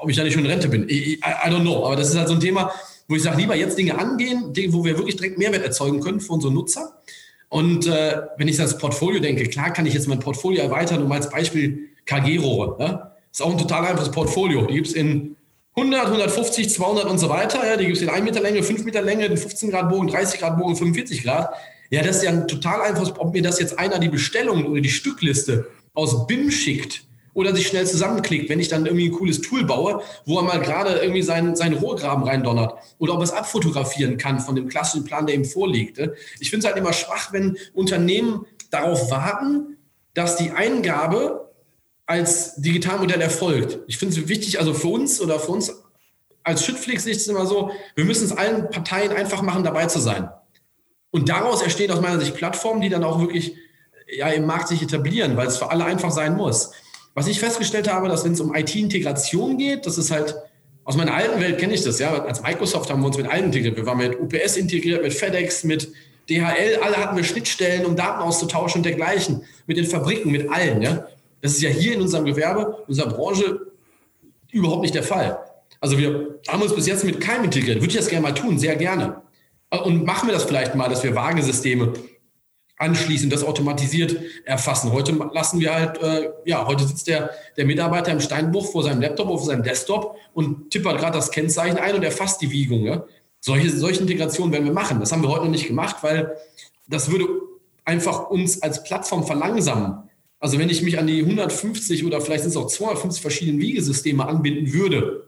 ob ich da nicht schon in Rente bin. I, I, I don't know. Aber das ist halt so ein Thema, wo ich sage, lieber jetzt Dinge angehen, wo wir wirklich direkt Mehrwert erzeugen können für unsere Nutzer. Und äh, wenn ich das Portfolio denke, klar kann ich jetzt mein Portfolio erweitern, um als Beispiel KG-Rohre. Ne? Ist auch ein total einfaches Portfolio. Die gibt es in 100, 150, 200 und so weiter. Ja, die gibt es in 1 Meter Länge, 5 Meter Länge, den 15 Grad Bogen, 30 Grad Bogen, 45 Grad. Ja, das ist ja ein total einfaches, ob mir das jetzt einer die Bestellung oder die Stückliste aus BIM schickt oder sich schnell zusammenklickt, wenn ich dann irgendwie ein cooles Tool baue, wo er mal gerade irgendwie seinen, seinen Rohrgraben reindonnert oder ob er es abfotografieren kann von dem klassischen Plan, der ihm vorliegt. Ich finde es halt immer schwach, wenn Unternehmen darauf warten, dass die Eingabe als Digitalmodell erfolgt. Ich finde es wichtig, also für uns oder für uns als Schüttflix ist es immer so, wir müssen es allen Parteien einfach machen, dabei zu sein. Und daraus entstehen aus meiner Sicht Plattformen, die dann auch wirklich ja, im Markt sich etablieren, weil es für alle einfach sein muss. Was ich festgestellt habe, dass wenn es um IT-Integration geht, das ist halt, aus meiner alten Welt kenne ich das, ja, als Microsoft haben wir uns mit allen integriert. Wir waren mit UPS integriert, mit FedEx, mit DHL, alle hatten wir Schnittstellen, um Daten auszutauschen und dergleichen. Mit den Fabriken, mit allen, ja. Das ist ja hier in unserem Gewerbe, unserer Branche überhaupt nicht der Fall. Also wir haben uns bis jetzt mit keinem integriert. Würde ich das gerne mal tun, sehr gerne. Und machen wir das vielleicht mal, dass wir Waagesysteme anschließen, das automatisiert erfassen. Heute lassen wir halt, äh, ja, heute sitzt der, der Mitarbeiter im Steinbruch vor seinem Laptop, auf seinem Desktop und tippert gerade das Kennzeichen ein und erfasst die Wiegung. Ja? Solche, solche Integrationen werden wir machen. Das haben wir heute noch nicht gemacht, weil das würde einfach uns als Plattform verlangsamen. Also wenn ich mich an die 150 oder vielleicht sind es auch 250 verschiedenen Wiegesysteme anbinden würde,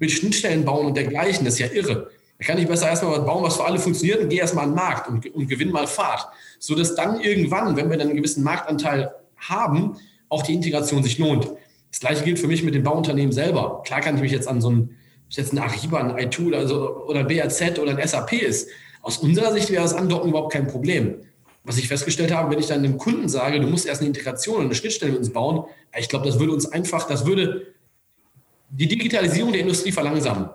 mit Schnittstellen bauen und dergleichen, das ist ja irre. Da kann ich besser erstmal was bauen, was für alle funktioniert und gehe erstmal an den Markt und, und gewinne mal Fahrt. So dass dann irgendwann, wenn wir dann einen gewissen Marktanteil haben, auch die Integration sich lohnt. Das gleiche gilt für mich mit den Bauunternehmen selber. Klar kann ich mich jetzt an so ein, jetzt ein Ariba, ein iTool also, oder BRZ oder ein SAP ist. Aus unserer Sicht wäre das Andocken überhaupt kein Problem was ich festgestellt habe, wenn ich dann dem Kunden sage, du musst erst eine Integration und eine Schnittstelle mit uns bauen, ich glaube, das würde uns einfach, das würde die Digitalisierung der Industrie verlangsamen.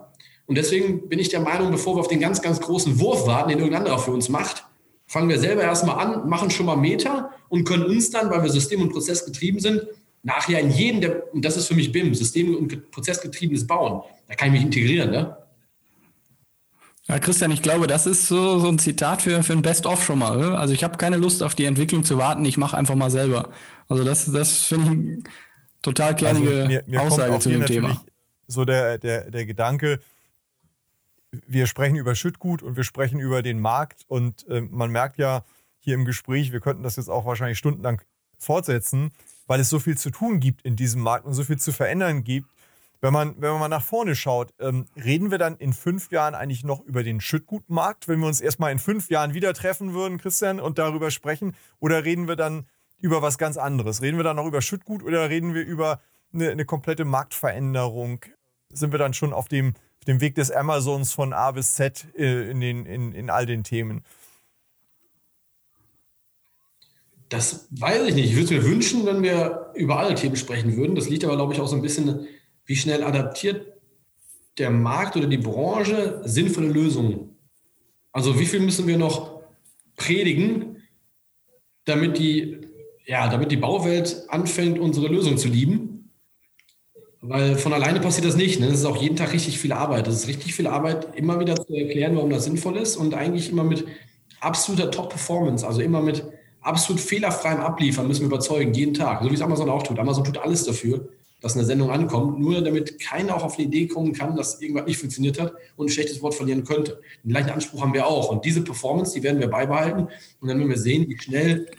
Und deswegen bin ich der Meinung, bevor wir auf den ganz, ganz großen Wurf warten, den irgendein anderer für uns macht, fangen wir selber erstmal an, machen schon mal Meter und können uns dann, weil wir system- und prozessgetrieben sind, nachher in jedem der, und das ist für mich BIM, system- und prozessgetriebenes Bauen, da kann ich mich integrieren. Ne? Ja, Christian, ich glaube, das ist so, so ein Zitat für, für ein Best-of schon mal. Oder? Also ich habe keine Lust auf die Entwicklung zu warten, ich mache einfach mal selber. Also das, das finde ich total kernige also mir, mir Aussage zu dem Thema. So der, der, der Gedanke, wir sprechen über Schüttgut und wir sprechen über den Markt und äh, man merkt ja hier im Gespräch, wir könnten das jetzt auch wahrscheinlich stundenlang fortsetzen, weil es so viel zu tun gibt in diesem Markt und so viel zu verändern gibt. Wenn man, wenn man mal nach vorne schaut, ähm, reden wir dann in fünf Jahren eigentlich noch über den Schüttgutmarkt, wenn wir uns erstmal in fünf Jahren wieder treffen würden, Christian, und darüber sprechen? Oder reden wir dann über was ganz anderes? Reden wir dann noch über Schüttgut oder reden wir über eine, eine komplette Marktveränderung? Sind wir dann schon auf dem, auf dem Weg des Amazons von A bis Z äh, in, den, in, in all den Themen? Das weiß ich nicht. Ich würde es mir wünschen, wenn wir über alle Themen sprechen würden. Das liegt aber, glaube ich, auch so ein bisschen, wie schnell adaptiert der Markt oder die Branche sinnvolle Lösungen. Also wie viel müssen wir noch predigen, damit die, ja, damit die Bauwelt anfängt, unsere Lösung zu lieben? Weil von alleine passiert das nicht. Ne? Das ist auch jeden Tag richtig viel Arbeit. Das ist richtig viel Arbeit, immer wieder zu erklären, warum das sinnvoll ist und eigentlich immer mit absoluter Top-Performance, also immer mit absolut fehlerfreiem Abliefern müssen wir überzeugen, jeden Tag. So wie es Amazon auch tut. Amazon tut alles dafür, dass eine Sendung ankommt, nur damit keiner auch auf die Idee kommen kann, dass irgendwas nicht funktioniert hat und ein schlechtes Wort verlieren könnte. Den gleichen Anspruch haben wir auch. Und diese Performance, die werden wir beibehalten. Und dann werden wir sehen, wie schnell,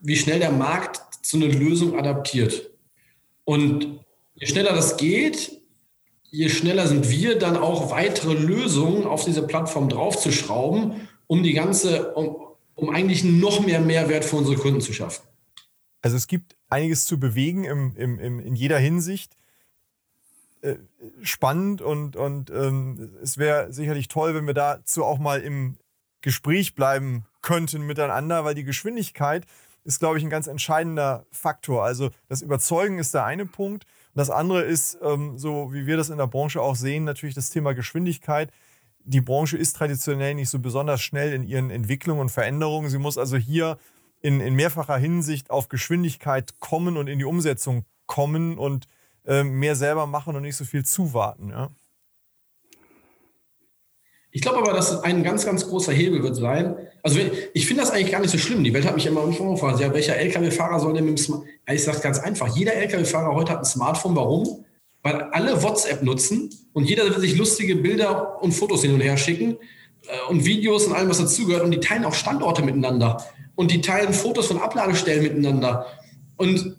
wie schnell der Markt zu einer Lösung adaptiert. Und je schneller das geht, je schneller sind wir dann auch weitere Lösungen auf diese Plattform draufzuschrauben, um die ganze, um, um eigentlich noch mehr Mehrwert für unsere Kunden zu schaffen. Also es gibt einiges zu bewegen im, im, im, in jeder Hinsicht. Äh, spannend und, und ähm, es wäre sicherlich toll, wenn wir dazu auch mal im Gespräch bleiben könnten miteinander, weil die Geschwindigkeit ist, glaube ich, ein ganz entscheidender Faktor. Also das Überzeugen ist der eine Punkt. Und das andere ist, ähm, so wie wir das in der Branche auch sehen, natürlich das Thema Geschwindigkeit die Branche ist traditionell nicht so besonders schnell in ihren Entwicklungen und Veränderungen. Sie muss also hier in, in mehrfacher Hinsicht auf Geschwindigkeit kommen und in die Umsetzung kommen und äh, mehr selber machen und nicht so viel zuwarten. Ja? Ich glaube aber, dass ein ganz, ganz großer Hebel wird sein. Also ich finde das eigentlich gar nicht so schlimm. Die Welt hat mich immer gefragt, ja, welcher LKW-Fahrer soll denn mit dem Smartphone? Ich sage ganz einfach, jeder LKW-Fahrer heute hat ein Smartphone. Warum? weil alle WhatsApp nutzen und jeder will sich lustige Bilder und Fotos hin und her schicken äh, und Videos und allem, was dazugehört. Und die teilen auch Standorte miteinander und die teilen Fotos von Abladestellen miteinander. Und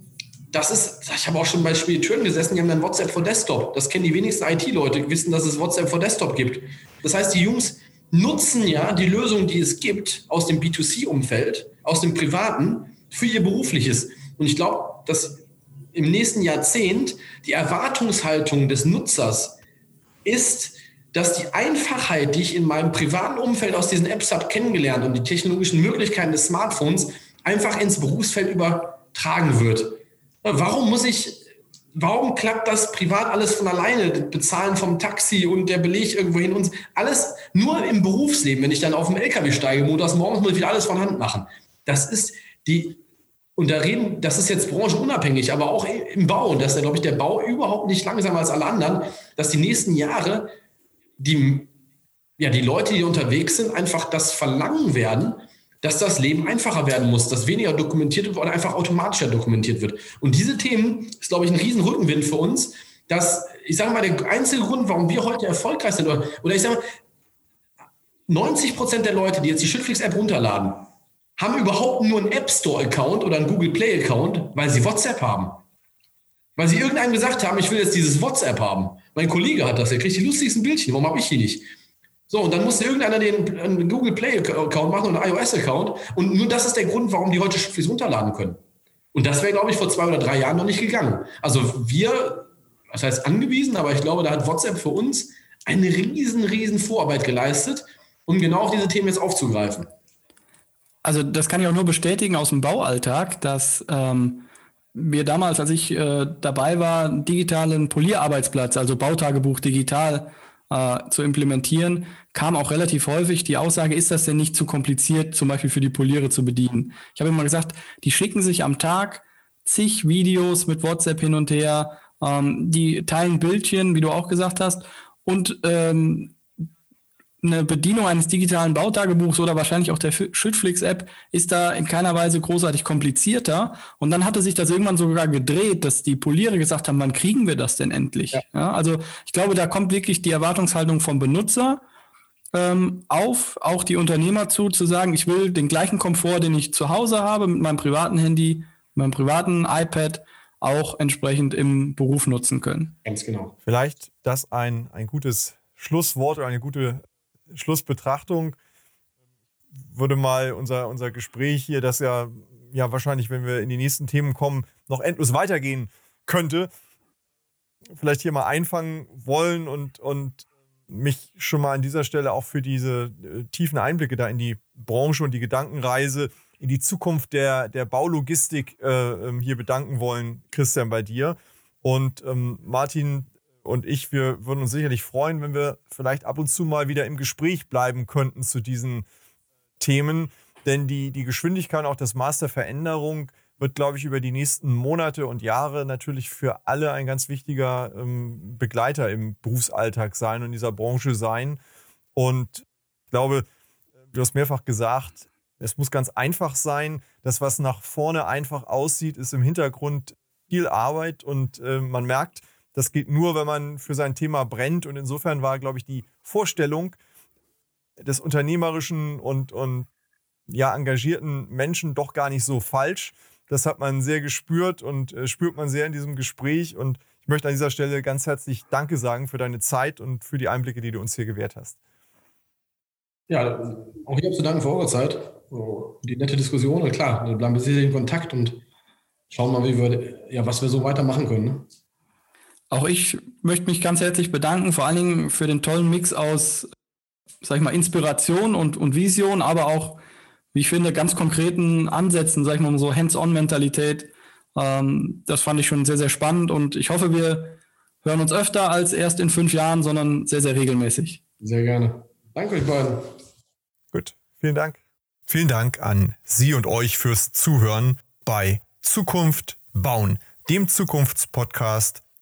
das ist, ich habe auch schon bei Spediteuren gesessen, die haben dann WhatsApp for Desktop. Das kennen die wenigsten IT-Leute, wissen, dass es WhatsApp for Desktop gibt. Das heißt, die Jungs nutzen ja die Lösung, die es gibt aus dem B2C-Umfeld, aus dem Privaten, für ihr berufliches. Und ich glaube, dass im nächsten Jahrzehnt die Erwartungshaltung des Nutzers ist, dass die Einfachheit, die ich in meinem privaten Umfeld aus diesen Apps habe kennengelernt und die technologischen Möglichkeiten des Smartphones einfach ins Berufsfeld übertragen wird. Warum muss ich, warum klappt das privat alles von alleine? Bezahlen vom Taxi und der Beleg irgendwo hin und alles nur im Berufsleben, wenn ich dann auf dem LKW steige, montags morgens muss ich wieder alles von Hand machen. Das ist die und da reden, das ist jetzt branchenunabhängig, aber auch im Bau, dass glaube ich, der Bau überhaupt nicht langsamer als alle anderen, dass die nächsten Jahre die, ja, die Leute, die unterwegs sind, einfach das verlangen werden, dass das Leben einfacher werden muss, dass weniger dokumentiert wird oder einfach automatischer dokumentiert wird. Und diese Themen ist, glaube ich, ein riesen Rückenwind für uns, dass, ich sage mal, der einzige Grund, warum wir heute erfolgreich sind, oder, oder ich sage mal, 90 Prozent der Leute, die jetzt die Schüttflix-App runterladen, haben überhaupt nur einen App Store-Account oder einen Google Play-Account, weil sie WhatsApp haben. Weil sie irgendeinem gesagt haben, ich will jetzt dieses WhatsApp haben. Mein Kollege hat das, der kriegt die lustigsten Bildchen, warum habe ich die nicht? So, und dann musste irgendeiner den Google Play-Account machen und einen iOS-Account. Und nur das ist der Grund, warum die heute Schriftlis runterladen können. Und das wäre, glaube ich, vor zwei oder drei Jahren noch nicht gegangen. Also wir, das heißt angewiesen, aber ich glaube, da hat WhatsApp für uns eine riesen, riesen Vorarbeit geleistet, um genau auf diese Themen jetzt aufzugreifen. Also das kann ich auch nur bestätigen aus dem Baualltag, dass ähm, wir damals, als ich äh, dabei war, einen digitalen Polierarbeitsplatz, also Bautagebuch digital äh, zu implementieren, kam auch relativ häufig die Aussage, ist das denn nicht zu kompliziert, zum Beispiel für die Poliere zu bedienen? Ich habe immer gesagt, die schicken sich am Tag zig Videos mit WhatsApp hin und her, ähm, die teilen Bildchen, wie du auch gesagt hast, und ähm, eine Bedienung eines digitalen Bautagebuchs oder wahrscheinlich auch der Schüttflix-App ist da in keiner Weise großartig komplizierter. Und dann hatte sich das irgendwann sogar gedreht, dass die Poliere gesagt haben, wann kriegen wir das denn endlich? Ja. Ja, also ich glaube, da kommt wirklich die Erwartungshaltung vom Benutzer ähm, auf, auch die Unternehmer zu, zu sagen, ich will den gleichen Komfort, den ich zu Hause habe mit meinem privaten Handy, meinem privaten iPad auch entsprechend im Beruf nutzen können. Ganz genau. Vielleicht das ein, ein gutes Schlusswort oder eine gute Schlussbetrachtung. Würde mal unser, unser Gespräch hier, das ja, ja wahrscheinlich, wenn wir in die nächsten Themen kommen, noch endlos weitergehen könnte, vielleicht hier mal einfangen wollen und, und mich schon mal an dieser Stelle auch für diese äh, tiefen Einblicke da in die Branche und die Gedankenreise in die Zukunft der, der Baulogistik äh, ähm, hier bedanken wollen, Christian, bei dir. Und ähm, Martin und ich, wir würden uns sicherlich freuen, wenn wir vielleicht ab und zu mal wieder im Gespräch bleiben könnten zu diesen Themen. Denn die, die Geschwindigkeit und auch das Maß der Veränderung wird, glaube ich, über die nächsten Monate und Jahre natürlich für alle ein ganz wichtiger ähm, Begleiter im Berufsalltag sein und in dieser Branche sein. Und ich glaube, du hast mehrfach gesagt, es muss ganz einfach sein. Das, was nach vorne einfach aussieht, ist im Hintergrund viel Arbeit und äh, man merkt, das geht nur, wenn man für sein Thema brennt. Und insofern war, glaube ich, die Vorstellung des unternehmerischen und, und ja, engagierten Menschen doch gar nicht so falsch. Das hat man sehr gespürt und äh, spürt man sehr in diesem Gespräch. Und ich möchte an dieser Stelle ganz herzlich Danke sagen für deine Zeit und für die Einblicke, die du uns hier gewährt hast. Ja, auch ich habe zu danken für eure Zeit, die nette Diskussion. Und klar, wir bleiben sicher in Kontakt und schauen mal, wie wir, ja, was wir so weitermachen können. Auch ich möchte mich ganz herzlich bedanken, vor allen Dingen für den tollen Mix aus, sag ich mal, Inspiration und, und Vision, aber auch wie ich finde, ganz konkreten Ansätzen, sag ich mal, so Hands-on-Mentalität. Ähm, das fand ich schon sehr, sehr spannend und ich hoffe, wir hören uns öfter als erst in fünf Jahren, sondern sehr, sehr regelmäßig. Sehr gerne. Danke euch beiden. Gut, vielen Dank. Vielen Dank an Sie und euch fürs Zuhören bei Zukunft bauen, dem Zukunftspodcast